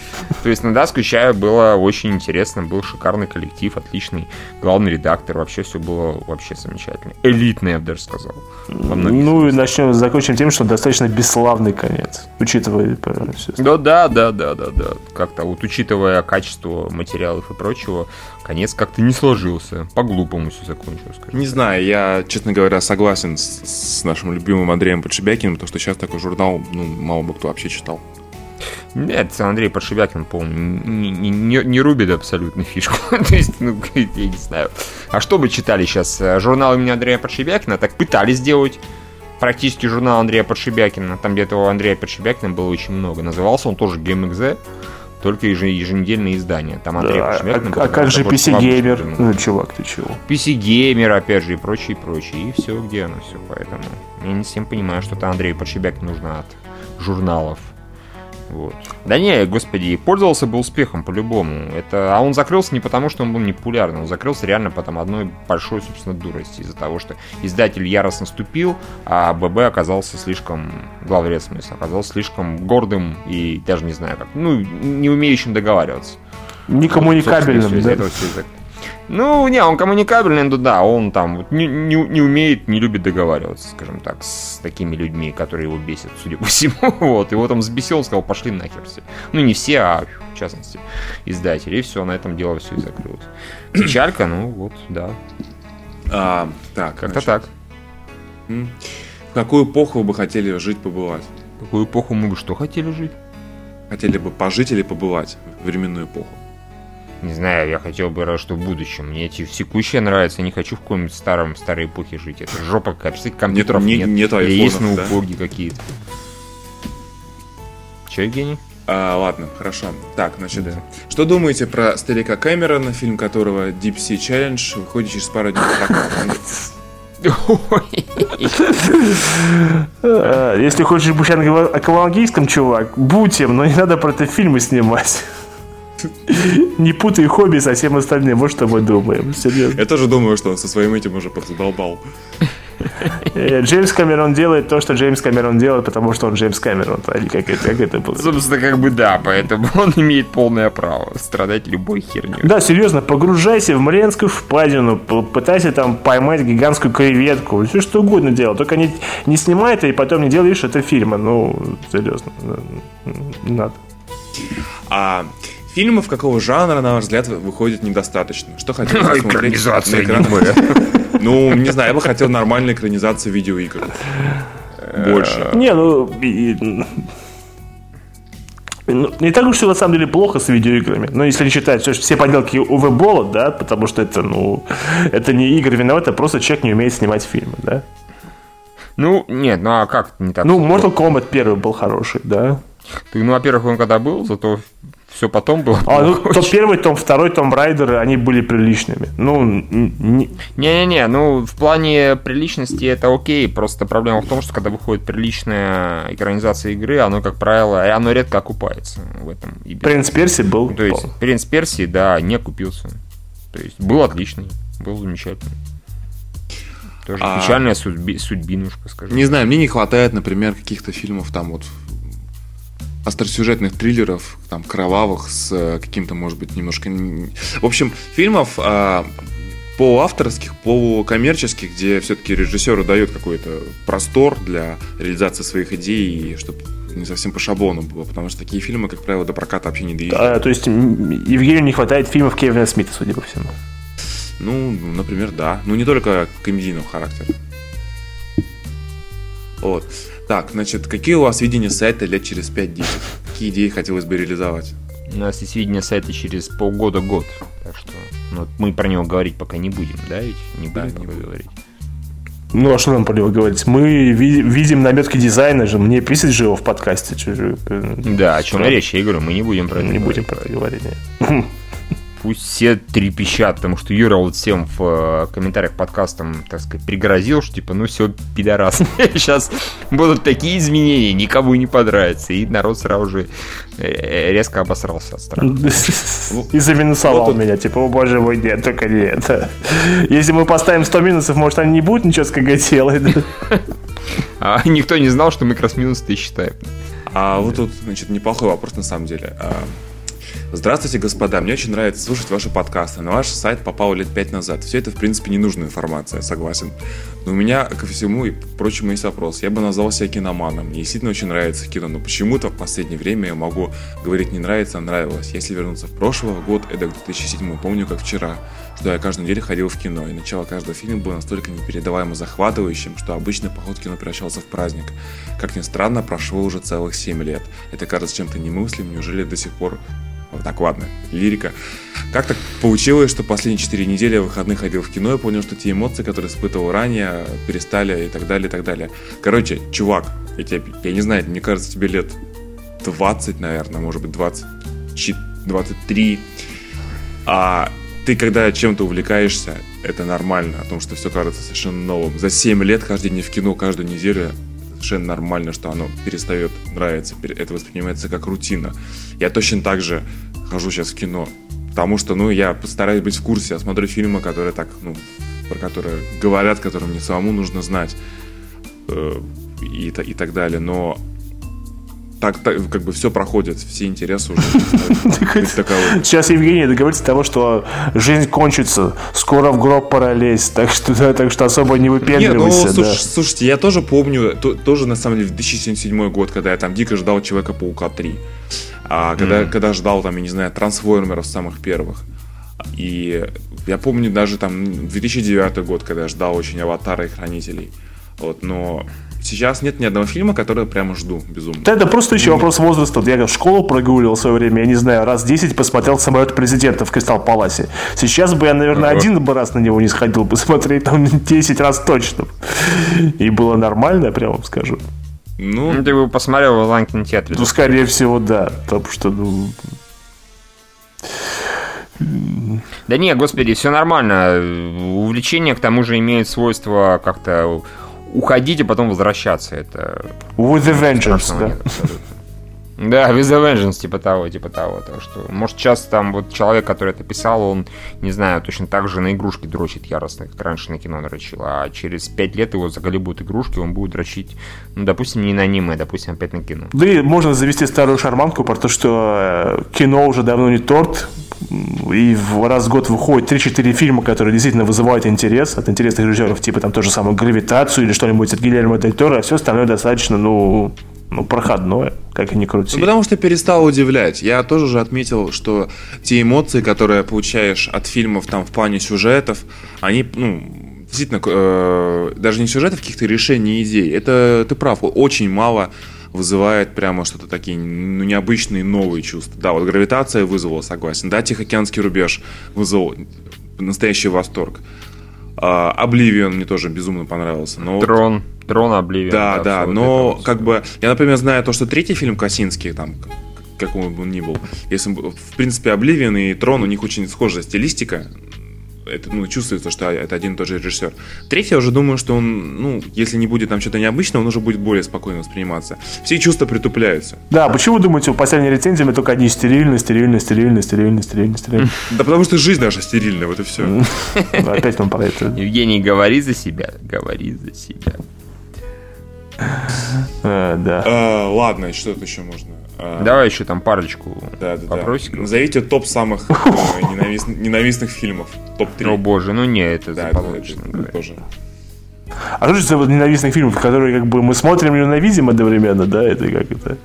То есть, ну да, скучаю, было очень интересно, был шикарный коллектив, отличный главный редактор, вообще все было вообще замечательно. Элитный, я бы даже сказал. Ну и начнем, закончим тем, что достаточно бесславный конец, учитывая все. Да, да, да, да, да, да. Как-то вот учитывая качество материалов и прочего, конец как-то не сложился. По-глупому все закончилось. Не знаю, я, честно говоря, согласен с, с нашим любимым Андреем Подшибякиным, потому что сейчас такой журнал, ну, мало бы кто вообще читал. Нет, Андрей Подшибякин, по-моему, не, не, не, рубит абсолютно фишку. То есть, ну, я не знаю. А что бы читали сейчас? Журнал имени Андрея Подшибякина? Так пытались сделать практически журнал Андрея Подшибякина. Там где-то у Андрея Подшибякина было очень много. Назывался он тоже GameXZ. только еженедельные издания. Там Андрей Да, Кушемяк, а, например, а как же PC Gamer? Ну, чувак, ты чего? PC Gamer, опять же, и прочее, и прочее. И все, где оно все. Поэтому я не всем понимаю, что это Андрею Подшибяк нужно от журналов. Вот. Да не, господи, пользовался бы успехом по-любому. Это... А он закрылся не потому, что он был непопулярным, он закрылся реально потому одной большой, собственно, дурости. Из-за того, что издатель яростно ступил, а ББ оказался слишком, главред в смысле, оказался слишком гордым и даже не знаю как, ну, не умеющим договариваться. Некоммуникабельным, всё да? этого из-за- Ну, не, он коммуникабельный, ну да, он там вот не, не, не умеет, не любит договариваться, скажем так, с такими людьми, которые его бесят, судя по всему. Вот, его там взбесил, он сказал, пошли нахер все. Ну, не все, а в частности, издатели. И все, на этом дело все и закрылось. Печалька, ну вот, да, А, так, как-то так. В какую эпоху вы бы хотели жить, побывать? В какую эпоху мы бы что хотели жить? Хотели бы пожить или побывать в временную эпоху? Не знаю, я хотел бы раз что в будущем. Мне эти секущие нравятся, я не хочу в каком-нибудь старом, старой эпохе жить. Это жопа Представляете, компьютеров не- нет. нету Или есть айфонов, да? ноутбуки какие-то. Че, Евгений? А, ладно, хорошо. Так, значит, Да. что думаете про старика Кэмерона, фильм которого Deep Sea Challenge выходит через пару дней? А, Если хочешь быть аквалангийском, чувак, будь им, но не надо про это фильмы снимать. Не путай хобби со всем остальным, вот что мы думаем. Серьезно. Я тоже думаю, что он со своим этим уже подзадолбал. Э, Джеймс Камерон делает то, что Джеймс Камерон делает, потому что он Джеймс Камерон. А как это, как это было. Собственно, как бы да, поэтому он имеет полное право страдать любой херней. Да, серьезно, погружайся в Марианскую впадину, пытайся там поймать гигантскую креветку, все что угодно делай, только не, не снимай это и потом не делай, видишь, это фильма, ну, серьезно, не надо. А фильмов какого жанра, на ваш взгляд, выходит недостаточно? Что хотите посмотреть Экранизация. Ну, не знаю, я бы хотел нормальной экранизации видеоигр. Больше. Не, ну, ну, не так уж все на самом деле плохо с видеоиграми. Но если не считать все, все поделки Уве Болла, да, потому что это, ну, это не игры виноваты, а просто человек не умеет снимать фильмы, да. Ну, нет, ну а как не так? Ну, Mortal Kombat первый был хороший, да. Ты, ну, во-первых, он когда был, зато все потом было. А, ну, то первый том, второй том Райдеры, они были приличными. Ну, Не-не-не, ну, в плане приличности это окей, просто проблема в том, что когда выходит приличная экранизация игры, оно, как правило, и оно редко окупается в этом. Принц Перси был. То есть, Принц Персии, да, не купился. То есть, был отличный, был замечательный. Тоже А- печальная судьби- судьбинушка, скажем. Не знаю, мне не хватает, например, каких-то фильмов там вот остросюжетных триллеров, там, кровавых, с э, каким-то, может быть, немножко... В общем, фильмов а, полуавторских, полукоммерческих, где все-таки режиссеру дают какой-то простор для реализации своих идей, и чтобы не совсем по шаблону было, потому что такие фильмы, как правило, до проката вообще не доезжают. А, то есть Евгению не хватает фильмов Кевина Смита, судя по всему. Ну, например, да. Ну, не только комедийного характера. Вот. Так, значит, какие у вас видения сайта лет через 5-10? Какие идеи хотелось бы реализовать? У нас есть видение сайта через полгода-год. Так что ну, мы про него говорить пока не будем, да, ведь? Не Да, будем не пока будем. говорить. Ну, а что нам про него говорить? Мы ви- видим наметки дизайна же, мне писать же его в подкасте. чё же, э, Да, о чем Странно. речь, я говорю, мы не будем про это Не говорить. будем про это говорить. нет. Пусть все трепещат, потому что Юра вот всем в э, комментариях подкастом, так сказать, пригрозил, что типа, ну все, пидорас. Сейчас будут такие изменения, никому не понравится. И народ сразу же э, резко обосрался от страха. И заминусовал меня, типа, о боже мой, нет, только не это. Если мы поставим 100 минусов, может, они не будут ничего с КГ делать. А никто не знал, что мы как раз минус-то и считаем. А вот тут, значит, неплохой вопрос на самом деле. Здравствуйте, господа. Мне очень нравится слушать ваши подкасты. На ваш сайт попал лет пять назад. Все это, в принципе, ненужная информация, согласен. Но у меня, ко всему и прочему, есть вопрос. Я бы назвал себя киноманом. Мне действительно очень нравится кино, но почему-то в последнее время я могу говорить не нравится, а нравилось. Если вернуться в прошлый год, это 2007, помню как вчера, что я каждую неделю ходил в кино, и начало каждого фильма было настолько непередаваемо захватывающим, что обычный поход в кино превращался в праздник. Как ни странно, прошло уже целых 7 лет. Это кажется чем-то немыслимым, неужели до сих пор вот так, ладно, лирика. Как так получилось, что последние 4 недели я в выходные ходил в кино и понял, что те эмоции, которые испытывал ранее, перестали и так далее, и так далее. Короче, чувак, я, тебе, я не знаю, мне кажется, тебе лет 20, наверное, может быть 24, 23. А ты, когда чем-то увлекаешься, это нормально, о том, что все кажется совершенно новым. За 7 лет каждый день в кино, каждую неделю совершенно нормально, что оно перестает нравиться, это воспринимается как рутина. Я точно так же хожу сейчас в кино, потому что, ну, я постараюсь быть в курсе, я смотрю фильмы, которые так, ну, про которые говорят, которые мне самому нужно знать э, и, и так далее, но так, так как бы все проходит, все интересы уже. Сейчас Евгений договорится того, что жизнь кончится, скоро в гроб пора лезть, так что, да, так что особо не выпендривайся. Ну, да. слушайте, я тоже помню, то, тоже на самом деле в 2077 год, когда я там дико ждал Человека-паука 3, а когда, mm. когда ждал там, я не знаю, Трансформеров самых первых. И я помню даже там 2009 год, когда я ждал очень Аватара и Хранителей. Вот, но сейчас нет ни одного фильма, который прямо жду безумно. Да, это просто еще вопрос возраста. Я в школу прогуливал в свое время, я не знаю, раз 10 посмотрел самолет президента в Кристалл Паласе. Сейчас бы я, наверное, один бы раз на него не сходил бы смотреть, там 10 раз точно. И было нормально, я прямо вам скажу. Ну, ну, ты бы посмотрел в онлайн-кинотеатре. Ну, скорее всего, да. Потому что, ну... Да не, господи, все нормально. Увлечение, к тому же, имеет свойство как-то уходить, а потом возвращаться. Это... With the vengeance, да. Нет, да, with the типа того, типа того. Так что, может, сейчас там вот человек, который это писал, он, не знаю, точно так же на игрушки дрочит яростно, как раньше на кино дрочил. А через пять лет его заколебут игрушки, он будет дрочить, ну, допустим, не на аниме, допустим, опять на кино. Да и можно завести старую шарманку про то, что э, кино уже давно не торт, и раз в год выходит 3-4 фильма, которые действительно вызывают интерес от интересных режиссеров, типа там тоже самую «Гравитацию» или что-нибудь от Гильермо Дель Торо, а все остальное достаточно, ну, ну, проходное, как и не крути. Ну, потому что перестал удивлять. Я тоже же отметил, что те эмоции, которые получаешь от фильмов там в плане сюжетов, они, ну, действительно, э, даже не сюжетов, каких-то решений, идей. Это ты прав, очень мало вызывает прямо что-то такие ну, необычные новые чувства. Да, вот гравитация вызвала, согласен. Да, Тихоокеанский рубеж вызвал настоящий восторг. Обливион uh, мне тоже безумно понравился. Но Трон. Вот... Трон Обливион. Да, да, да но как бы... Я, например, знаю то, что третий фильм Косинский, там, как он бы ни был, если, в принципе, Обливион и Трон, у них очень схожая стилистика, это ну, чувствуется, что это один и тот же режиссер. Третий, я уже думаю, что он, ну, если не будет там что-то необычного, он уже будет более спокойно восприниматься. Все чувства притупляются. Да, почему вы думаете, у последней рецензии мы только одни стерильно, стерильно, стерильно, стерильно, стерильно, стерильно? Да потому что жизнь наша стерильная, вот и все. Опять вам про это. Евгений, говори за себя, говори за себя. А, да. А, ладно, что тут еще можно? А, Давай еще там парочку да, да, вопросиков. Да. Назовите топ самых э, ненавистных, ненавистных фильмов. Топ-3. О боже, ну не, это да, заполучено. Это тоже. А что же за ненавистных фильмов, которые как бы мы смотрим и ненавидим одновременно, да? Это как это?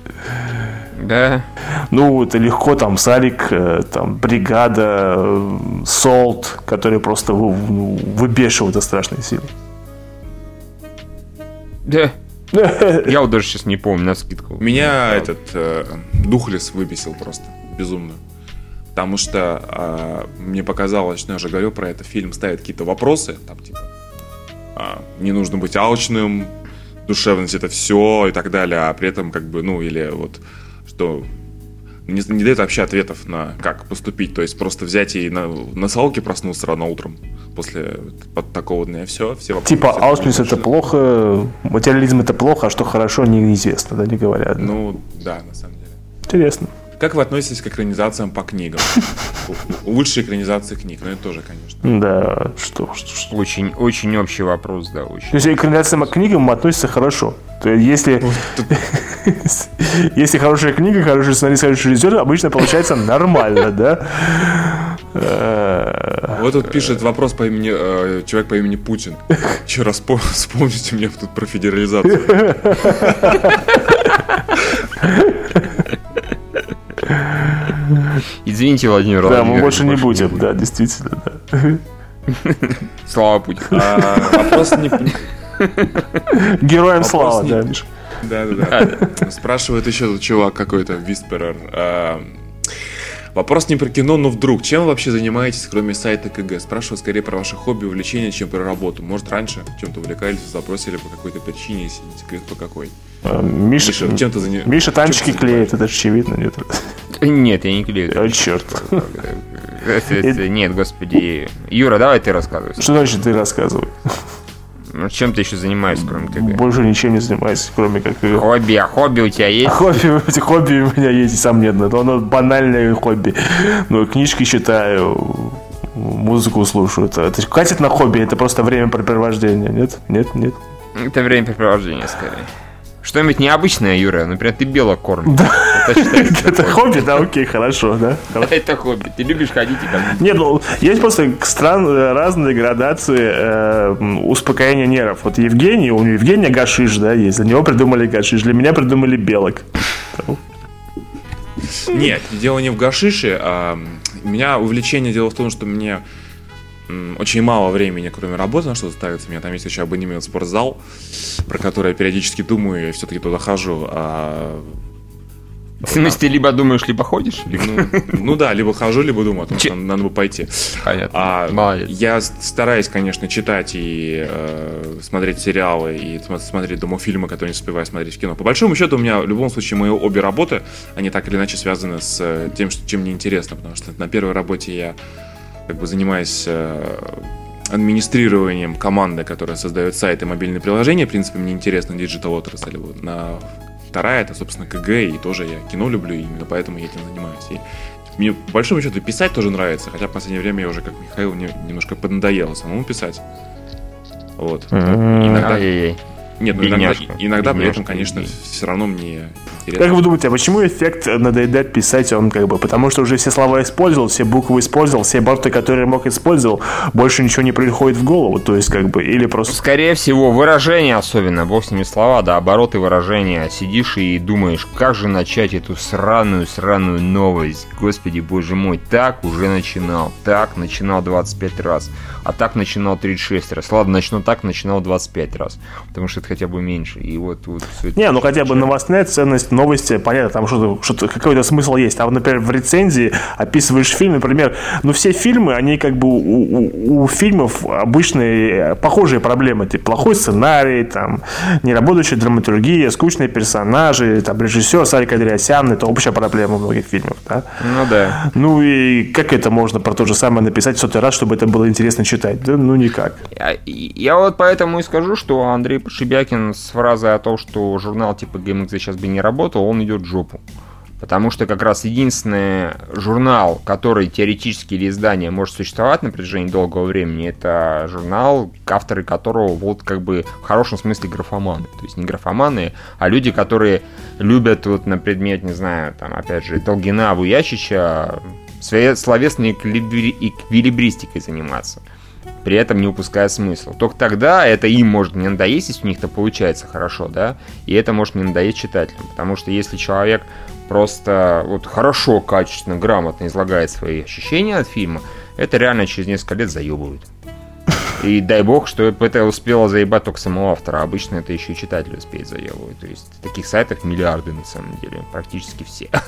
Да. Ну, это легко, там, Сарик, э, там, Бригада, Солт, которые просто выбешивают до страшной силы. Да. Я вот даже сейчас не помню, на скидку. Меня этот э, Духлес выбесил просто безумно. Потому что э, мне показалось, ну я уже говорил про это, фильм ставит какие-то вопросы, там типа э, не нужно быть алчным, душевность это все и так далее, а при этом как бы, ну или вот что не, не дает вообще ответов на как поступить. То есть просто взять и на, на салке проснуться рано утром после под такого дня. Все, все вопросы. Типа Аушвиц это плохо, материализм это плохо, а что хорошо, неизвестно, да, не говорят. Ну, да, на самом деле. Интересно. Как вы относитесь к экранизациям по книгам? Лучшие экранизации книг, ну это тоже, конечно. Да, что, что, Очень, очень общий вопрос, да, очень. То есть экранизациям по книгам относятся хорошо. То есть если, если хорошая книга, хороший сценарист, хороший режиссер, обычно получается нормально, да? Вот тут пишет вопрос по имени, э, человек по имени Путин. Еще раз вспомните мне тут про федерализацию. Извините, Владимир Да, мы больше не будем, да, действительно, да. Слава Путин. А, вопрос не... Героям слава, да, Миша. Да, да, да. Спрашивает еще чувак какой-то, Висперер. Вопрос не про кино, но вдруг. Чем вы вообще занимаетесь, кроме сайта КГ? Спрашиваю скорее про ваше хобби, увлечение, чем про работу. Может, раньше чем-то увлекались, запросили по какой-то причине, если не секрет, по какой. А, Миша, Миша, чем-то заним... Миша танчики клеит, это же очевидно, нет? Нет, я не клею. О, черт. Нет, господи. Юра, давай ты рассказывай. Что значит ты рассказывай? Ну, чем ты еще занимаешься, кроме КГ? Больше ничем не занимаюсь, кроме как... Хобби, а хобби у тебя есть? Хобби, хобби у меня есть, сам нет, но оно банальное хобби. Ну, книжки читаю, музыку слушаю. Это, это катит на хобби, это просто времяпрепровождение. Нет? Нет? Нет? Это времяпрепровождение, скорее. Что-нибудь необычное, Юра. Например, ты белок кормишь. Это считается Это хобби, да, окей, хорошо, да. Это хобби. Ты любишь ходить и как Нет, ну, есть просто стран, разные градации э, успокоения нервов. Вот Евгений, у Евгения гашиш, да, есть. Для него придумали гашиш, для меня придумали белок. Нет, дело не в гашише, а у меня увлечение, дело в том, что мне очень мало времени, кроме работы, на что ставится. У меня там есть еще абонемент в спортзал, про который я периодически думаю, и все-таки туда хожу. А, В смысле, ты либо думаешь, либо ходишь? Ну, ну да, либо хожу, либо думаю, о том, Че- что надо бы пойти. Понятно. А Молодец. я стараюсь, конечно, читать и э, смотреть сериалы, и см- смотреть дома фильмы, которые не успеваю смотреть в кино. По большому счету, у меня в любом случае мои обе работы, они так или иначе связаны с э, тем, что, чем мне интересно, потому что на первой работе я как бы занимаюсь э, администрированием команды, которая создает сайты и мобильные приложения. В принципе, мне интересно digital отрасль. Вот на вторая это, собственно, КГ, и тоже я кино люблю, и именно поэтому я этим занимаюсь. И мне, по большому счету, писать тоже нравится, хотя в последнее время я уже, как Михаил, мне немножко поднадоело самому писать. Вот. Иногда... Нет, ну иногда, Бедняжка. иногда при этом, Бедняжка, конечно, бедняжка. все равно мне Как интересно. вы думаете, а почему эффект надоедает писать он как бы? Потому что уже все слова использовал, все буквы использовал, все борты, которые мог использовал, больше ничего не приходит в голову, то есть как бы, или просто... Скорее всего, выражения особенно, бог с ними слова, да, обороты выражения. Сидишь и думаешь, как же начать эту сраную-сраную новость. Господи, боже мой, так уже начинал, так начинал 25 раз, а так начинал 36 раз. Ладно, начну так, начинал 25 раз, потому что это хотя бы меньше. И вот, вот Не, ну хотя бы новостная ценность, новости, понятно, там что-то, что какой-то смысл есть. А вот, например, в рецензии описываешь фильм, например, ну все фильмы, они как бы у, у- у фильмов обычные похожие проблемы, типа плохой сценарий, там, неработающая драматургия, скучные персонажи, там, режиссер Сарик Андреасян, это общая проблема многих фильмов, да. Ну да. Ну и как это можно про то же самое написать в сотый раз, чтобы это было интересно читать? Да, ну никак. Я, я вот поэтому и скажу, что Андрей Подшибякин с фразой о том, что журнал типа GameX сейчас бы не работал, он идет в жопу. Потому что как раз единственный журнал, который теоретически или издание может существовать на протяжении долгого времени, это журнал, авторы которого вот как бы в хорошем смысле графоманы. То есть не графоманы, а люди, которые любят вот на предмет, не знаю, там опять же, Долгина, Вуячича, своей словесной эквилибри- эквилибристикой заниматься при этом не упуская смысла. Только тогда это им может не надоесть, если у них это получается хорошо, да, и это может не надоесть читателям, потому что если человек просто вот хорошо, качественно, грамотно излагает свои ощущения от фильма, это реально через несколько лет заебывает. И дай бог, что это успело заебать только самого автора. Обычно это еще и читатель успеет заебывать. То есть таких сайтов миллиарды на самом деле. Практически все.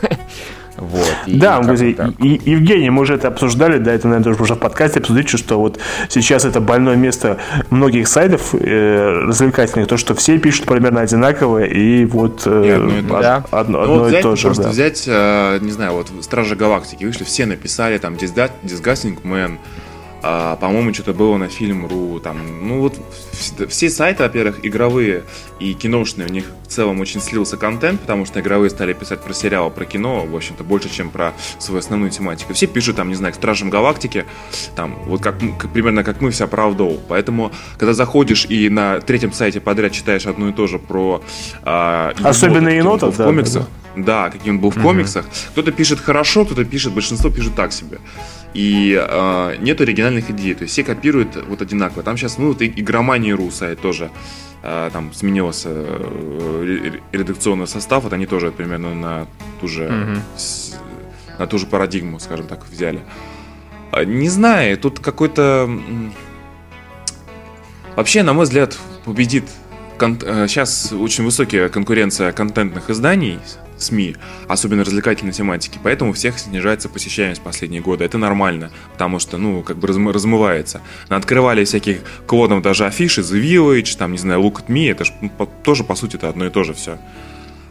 Вот. И Да, и- и- Евгений, мы уже это обсуждали, да, это, наверное, тоже уже в подкасте обсудить, что вот сейчас это больное место многих сайтов э, развлекательных, то, что все пишут примерно одинаково, и вот э, И одно и од- одно, Ну, одно вот и взять, то же, просто да. взять, э, не знаю, вот Стражи Галактики вышли, все написали там Disgusting Man, а, по-моему, что-то было на фильм.ру, там, ну вот вс- все сайты, во-первых, игровые и киношные, у них в целом очень слился контент, потому что игровые стали писать про сериалы, про кино, в общем-то, больше, чем про свою основную тематику. Все пишут там, не знаю, к Стражам Галактики, там, вот как, как- примерно как мы, вся правда. Поэтому, когда заходишь и на третьем сайте подряд читаешь одно и то же про а, Особенно енотов, был в да, комиксах, да, каким он был в комиксах. Кто-то пишет хорошо, кто-то пишет, большинство пишет так себе. И э, нет оригинальных идей, то есть все копируют вот одинаково. Там сейчас, ну, вот и игромания.ру сайт тоже э, там сменился э, ре- редакционный состав, вот они тоже примерно на ту же, с- на ту же парадигму, скажем так, взяли. А, Не знаю, тут какой-то... Вообще, на мой взгляд, победит... Сейчас очень высокая конкуренция контентных изданий, СМИ, особенно развлекательной тематики, поэтому у всех снижается посещаемость последние годы. Это нормально, потому что, ну, как бы размы- размывается. Открывали всяких клонов даже афиши, The Village, там, не знаю, Look at Me, это ж ну, по- тоже, по сути, это одно и то же все.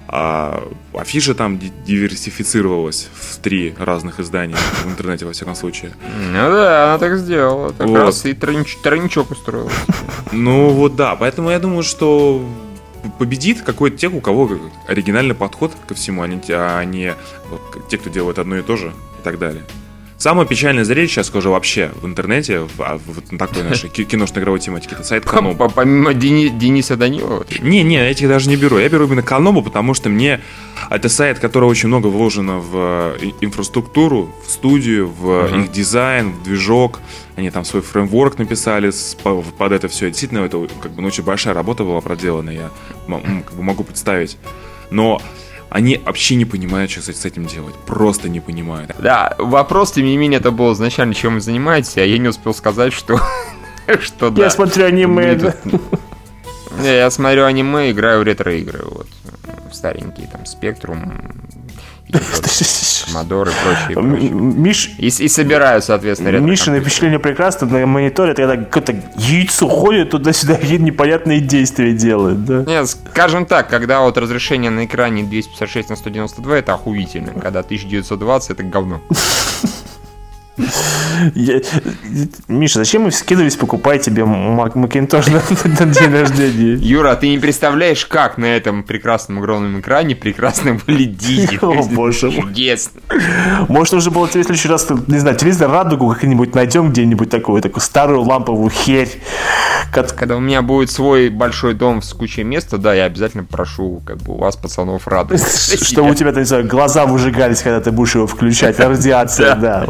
А афиша там ди- диверсифицировалась в три разных издания в интернете, во всяком случае. Ну да, она так сделала. Так Вот. раз и тройнич- тройничок устроила. Ну вот да, поэтому я думаю, что победит какой-то тех, у кого оригинальный подход ко всему, а не, те- а те, кто делает одно и то же и так далее. Самое печальное зрелище, я скажу, вообще в интернете, в, а, вот на такой нашей ки- киношно-игровой тематике, это сайт Канобу. По- Помимо Дени- Дениса Данилова. Не, не, я этих даже не беру. Я беру именно Канобу, потому что мне это сайт, который очень много вложено в э, инфраструктуру, в студию, в Мгм. их дизайн, в движок. Они там свой фреймворк написали под это все. Действительно, это как бы ну, очень большая работа была проделана, я как бы могу представить. Но они вообще не понимают, что с с этим делать. Просто не понимают. Да, вопрос, тем не менее, это был изначально, чем вы занимаетесь, а я не успел сказать, что... Что да. Я смотрю аниме, Я смотрю аниме, играю в ретро-игры, вот. Старенькие, там, Спектрум, Модор и. М- Миш, И, и собираю, соответственно, ретро Мишины впечатление прекрасно на мониторе, когда какое-то яйцо ходит туда-сюда, какие-то непонятные действия делает, да? Нет, скажем так, когда вот разрешение на экране 256 на 192, это охуительно. Когда 1920, это говно. Я- Миша, зачем вы скидывались покупать тебе Мак- Макинтош на, на день рождения? Юра, а ты не представляешь, как на этом прекрасном огромном экране прекрасно выглядит. О, боже мой. Чудесно. Может, нужно было тебе в следующий раз, не знаю, телевизор радугу как-нибудь найдем где-нибудь такую, такую старую ламповую херь. Кат- Когда у меня будет свой большой дом с кучей места, да, я обязательно прошу, как бы, у вас, пацанов, радовать. Чтобы у тебя, не знаю, глаза выжигались, когда ты будешь его включать, радиация, да.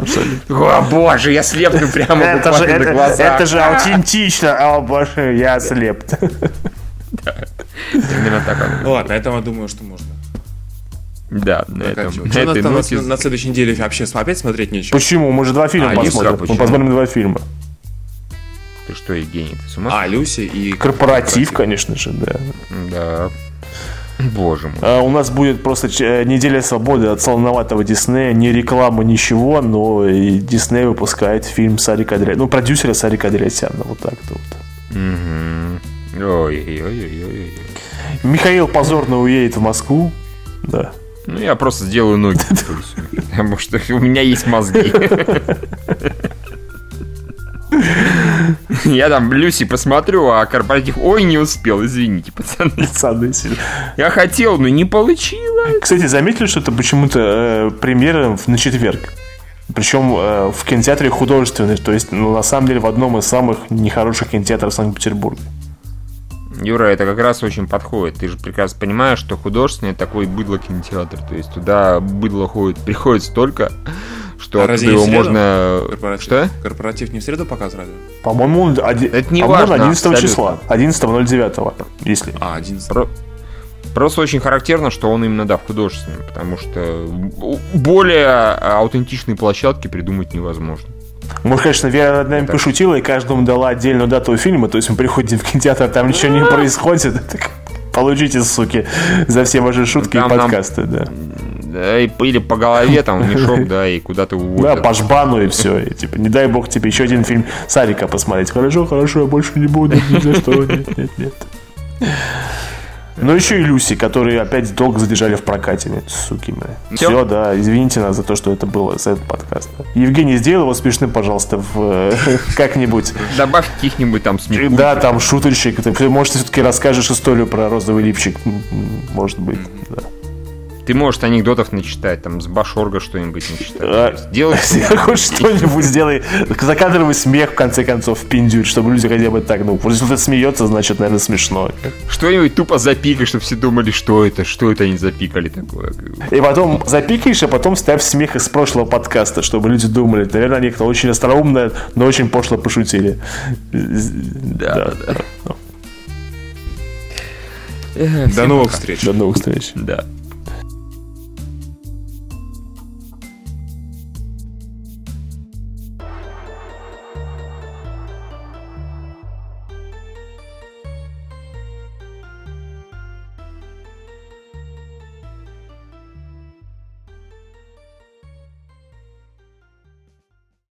О, боже, я слепну прямо Это же, это, глазах. это же аутентично, о боже, я ослеп. Именно так оно. Ну ладно, на этом я думаю, что можно. Да, на этом. На этой ноте на следующей неделе вообще опять смотреть нечего? Почему? Мы же два фильма А, посмотрим. Мы посмотрим два фильма. Ты что, Евгений, ты с ума? А, Люси и... Корпоратив, конечно же, да. Да. Боже мой. А у нас будет просто э, неделя свободы от солоноватого Диснея. Ни реклама, ничего, но и Дисней выпускает фильм Сарика Адресяна. Ну, продюсера Сарика Адресяна. Вот так-то вот. Мгм. Ой-ой-ой-ой-ой. Михаил позорно уедет в Москву. Да. Ну, я просто сделаю ноги. Потому что у меня есть мозги. Я там Люси посмотрю, а корпоратив... Ой, не успел, извините, пацаны. Пацаны. Я хотел, но не получилось. Кстати, заметили, что это почему-то э, премьера на четверг? Причем э, в кинотеатре художественный, то есть, ну, на самом деле, в одном из самых нехороших кинотеатров Санкт-Петербурга. Юра, это как раз очень подходит. Ты же прекрасно понимаешь, что художественный такой быдло кинотеатр. То есть туда быдло ходит, приходит столько, что А разве его среду? можно... Корпоратив. Что? Корпоратив не в среду показывали? По-моему, он оди- Это не по-моему, важно, 11 абсолютно. числа. 11.09, если. А, 11. Про- Просто очень характерно, что он именно, да, в художественном, потому что более аутентичные площадки придумать невозможно. Может, конечно, Вера над нами пошутила и каждому дала отдельную дату фильма, то есть мы приходим в кинотеатр, там ничего не происходит. Так Получите, суки, за все ваши шутки Там и нам- подкасты, да. Да, и- или по голове там в мешок, да, и куда-то Да, уводят. по жбану и все. И, типа, не дай бог тебе еще один фильм Сарика посмотреть. Хорошо, хорошо, я больше не буду, ни за что. Нет, нет, нет. Ну, еще и Люси, которые опять долго задержали в прокате, блядь, суки, мои. Всё? Все, да, извините нас за то, что это было, за этот подкаст. да. Евгений, сделай его смешным, пожалуйста, в как-нибудь. Добавь каких-нибудь там смеху. Да, там шуточек. Ты, может, все-таки расскажешь историю про розовый липчик. Может быть, да. Ты можешь анекдотов начитать, там, с Башорга что-нибудь начитать. А, То есть Делай Хоть что-нибудь сделай. Закадровый смех, в конце концов, пиндюрь, чтобы люди хотя бы так, ну, вот если кто-то смеется, значит, наверное, смешно. что-нибудь тупо запикай, чтобы все думали, что это, что это они запикали такое. И потом запикаешь, а потом ставь смех из прошлого подкаста, чтобы люди думали, наверное, они кто очень остроумно, но очень пошло пошутили. Да, да. До новых встреч. До новых встреч. Да.